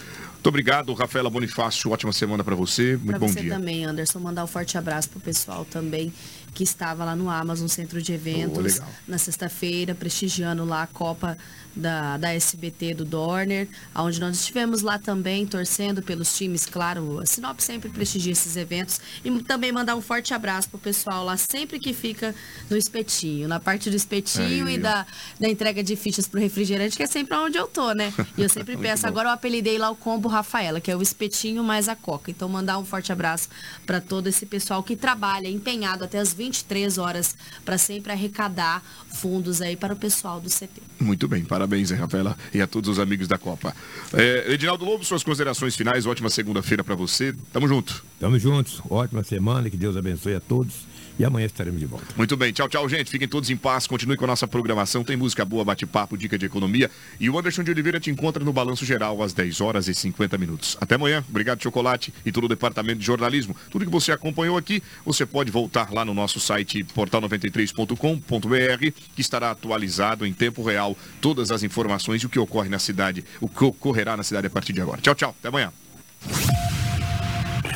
Muito obrigado, Rafaela Bonifácio. Ótima semana para você. Muito pra bom você dia. também, Anderson. Mandar um forte abraço pro pessoal também que estava lá no Amazon Centro de Eventos oh, na sexta-feira, prestigiando lá a Copa da, da SBT do Dorner, onde nós estivemos lá também torcendo pelos times, claro, a Sinop sempre prestigia esses eventos e também mandar um forte abraço pro pessoal lá sempre que fica no espetinho, na parte do espetinho Aí, e da, da entrega de fichas pro refrigerante, que é sempre onde eu tô, né? E eu sempre peço, agora eu apelidei lá o combo Rafaela, que é o espetinho mais a coca. Então mandar um forte abraço para todo esse pessoal que trabalha empenhado até as 23 horas para sempre arrecadar fundos aí para o pessoal do CT. Muito bem, para Parabéns, Rafaela, e a todos os amigos da Copa. É, Edinaldo Lobo, suas considerações finais. Ótima segunda-feira para você. Tamo junto. Tamo juntos. Ótima semana. Que Deus abençoe a todos. E amanhã estaremos de volta. Muito bem. Tchau, tchau, gente. Fiquem todos em paz. Continue com a nossa programação. Tem música boa, bate-papo, dica de economia. E o Anderson de Oliveira te encontra no Balanço Geral às 10 horas e 50 minutos. Até amanhã. Obrigado, Chocolate e todo o departamento de jornalismo. Tudo que você acompanhou aqui, você pode voltar lá no nosso site portal93.com.br, que estará atualizado em tempo real todas as informações e o que ocorre na cidade, o que ocorrerá na cidade a partir de agora. Tchau, tchau. Até amanhã.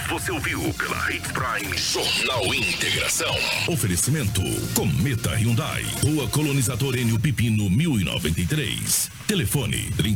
Você ouviu pela Hits Prime Jornal Integração. Oferecimento Cometa Hyundai. Rua Colonizador Enio Pipino 1093. Telefone 30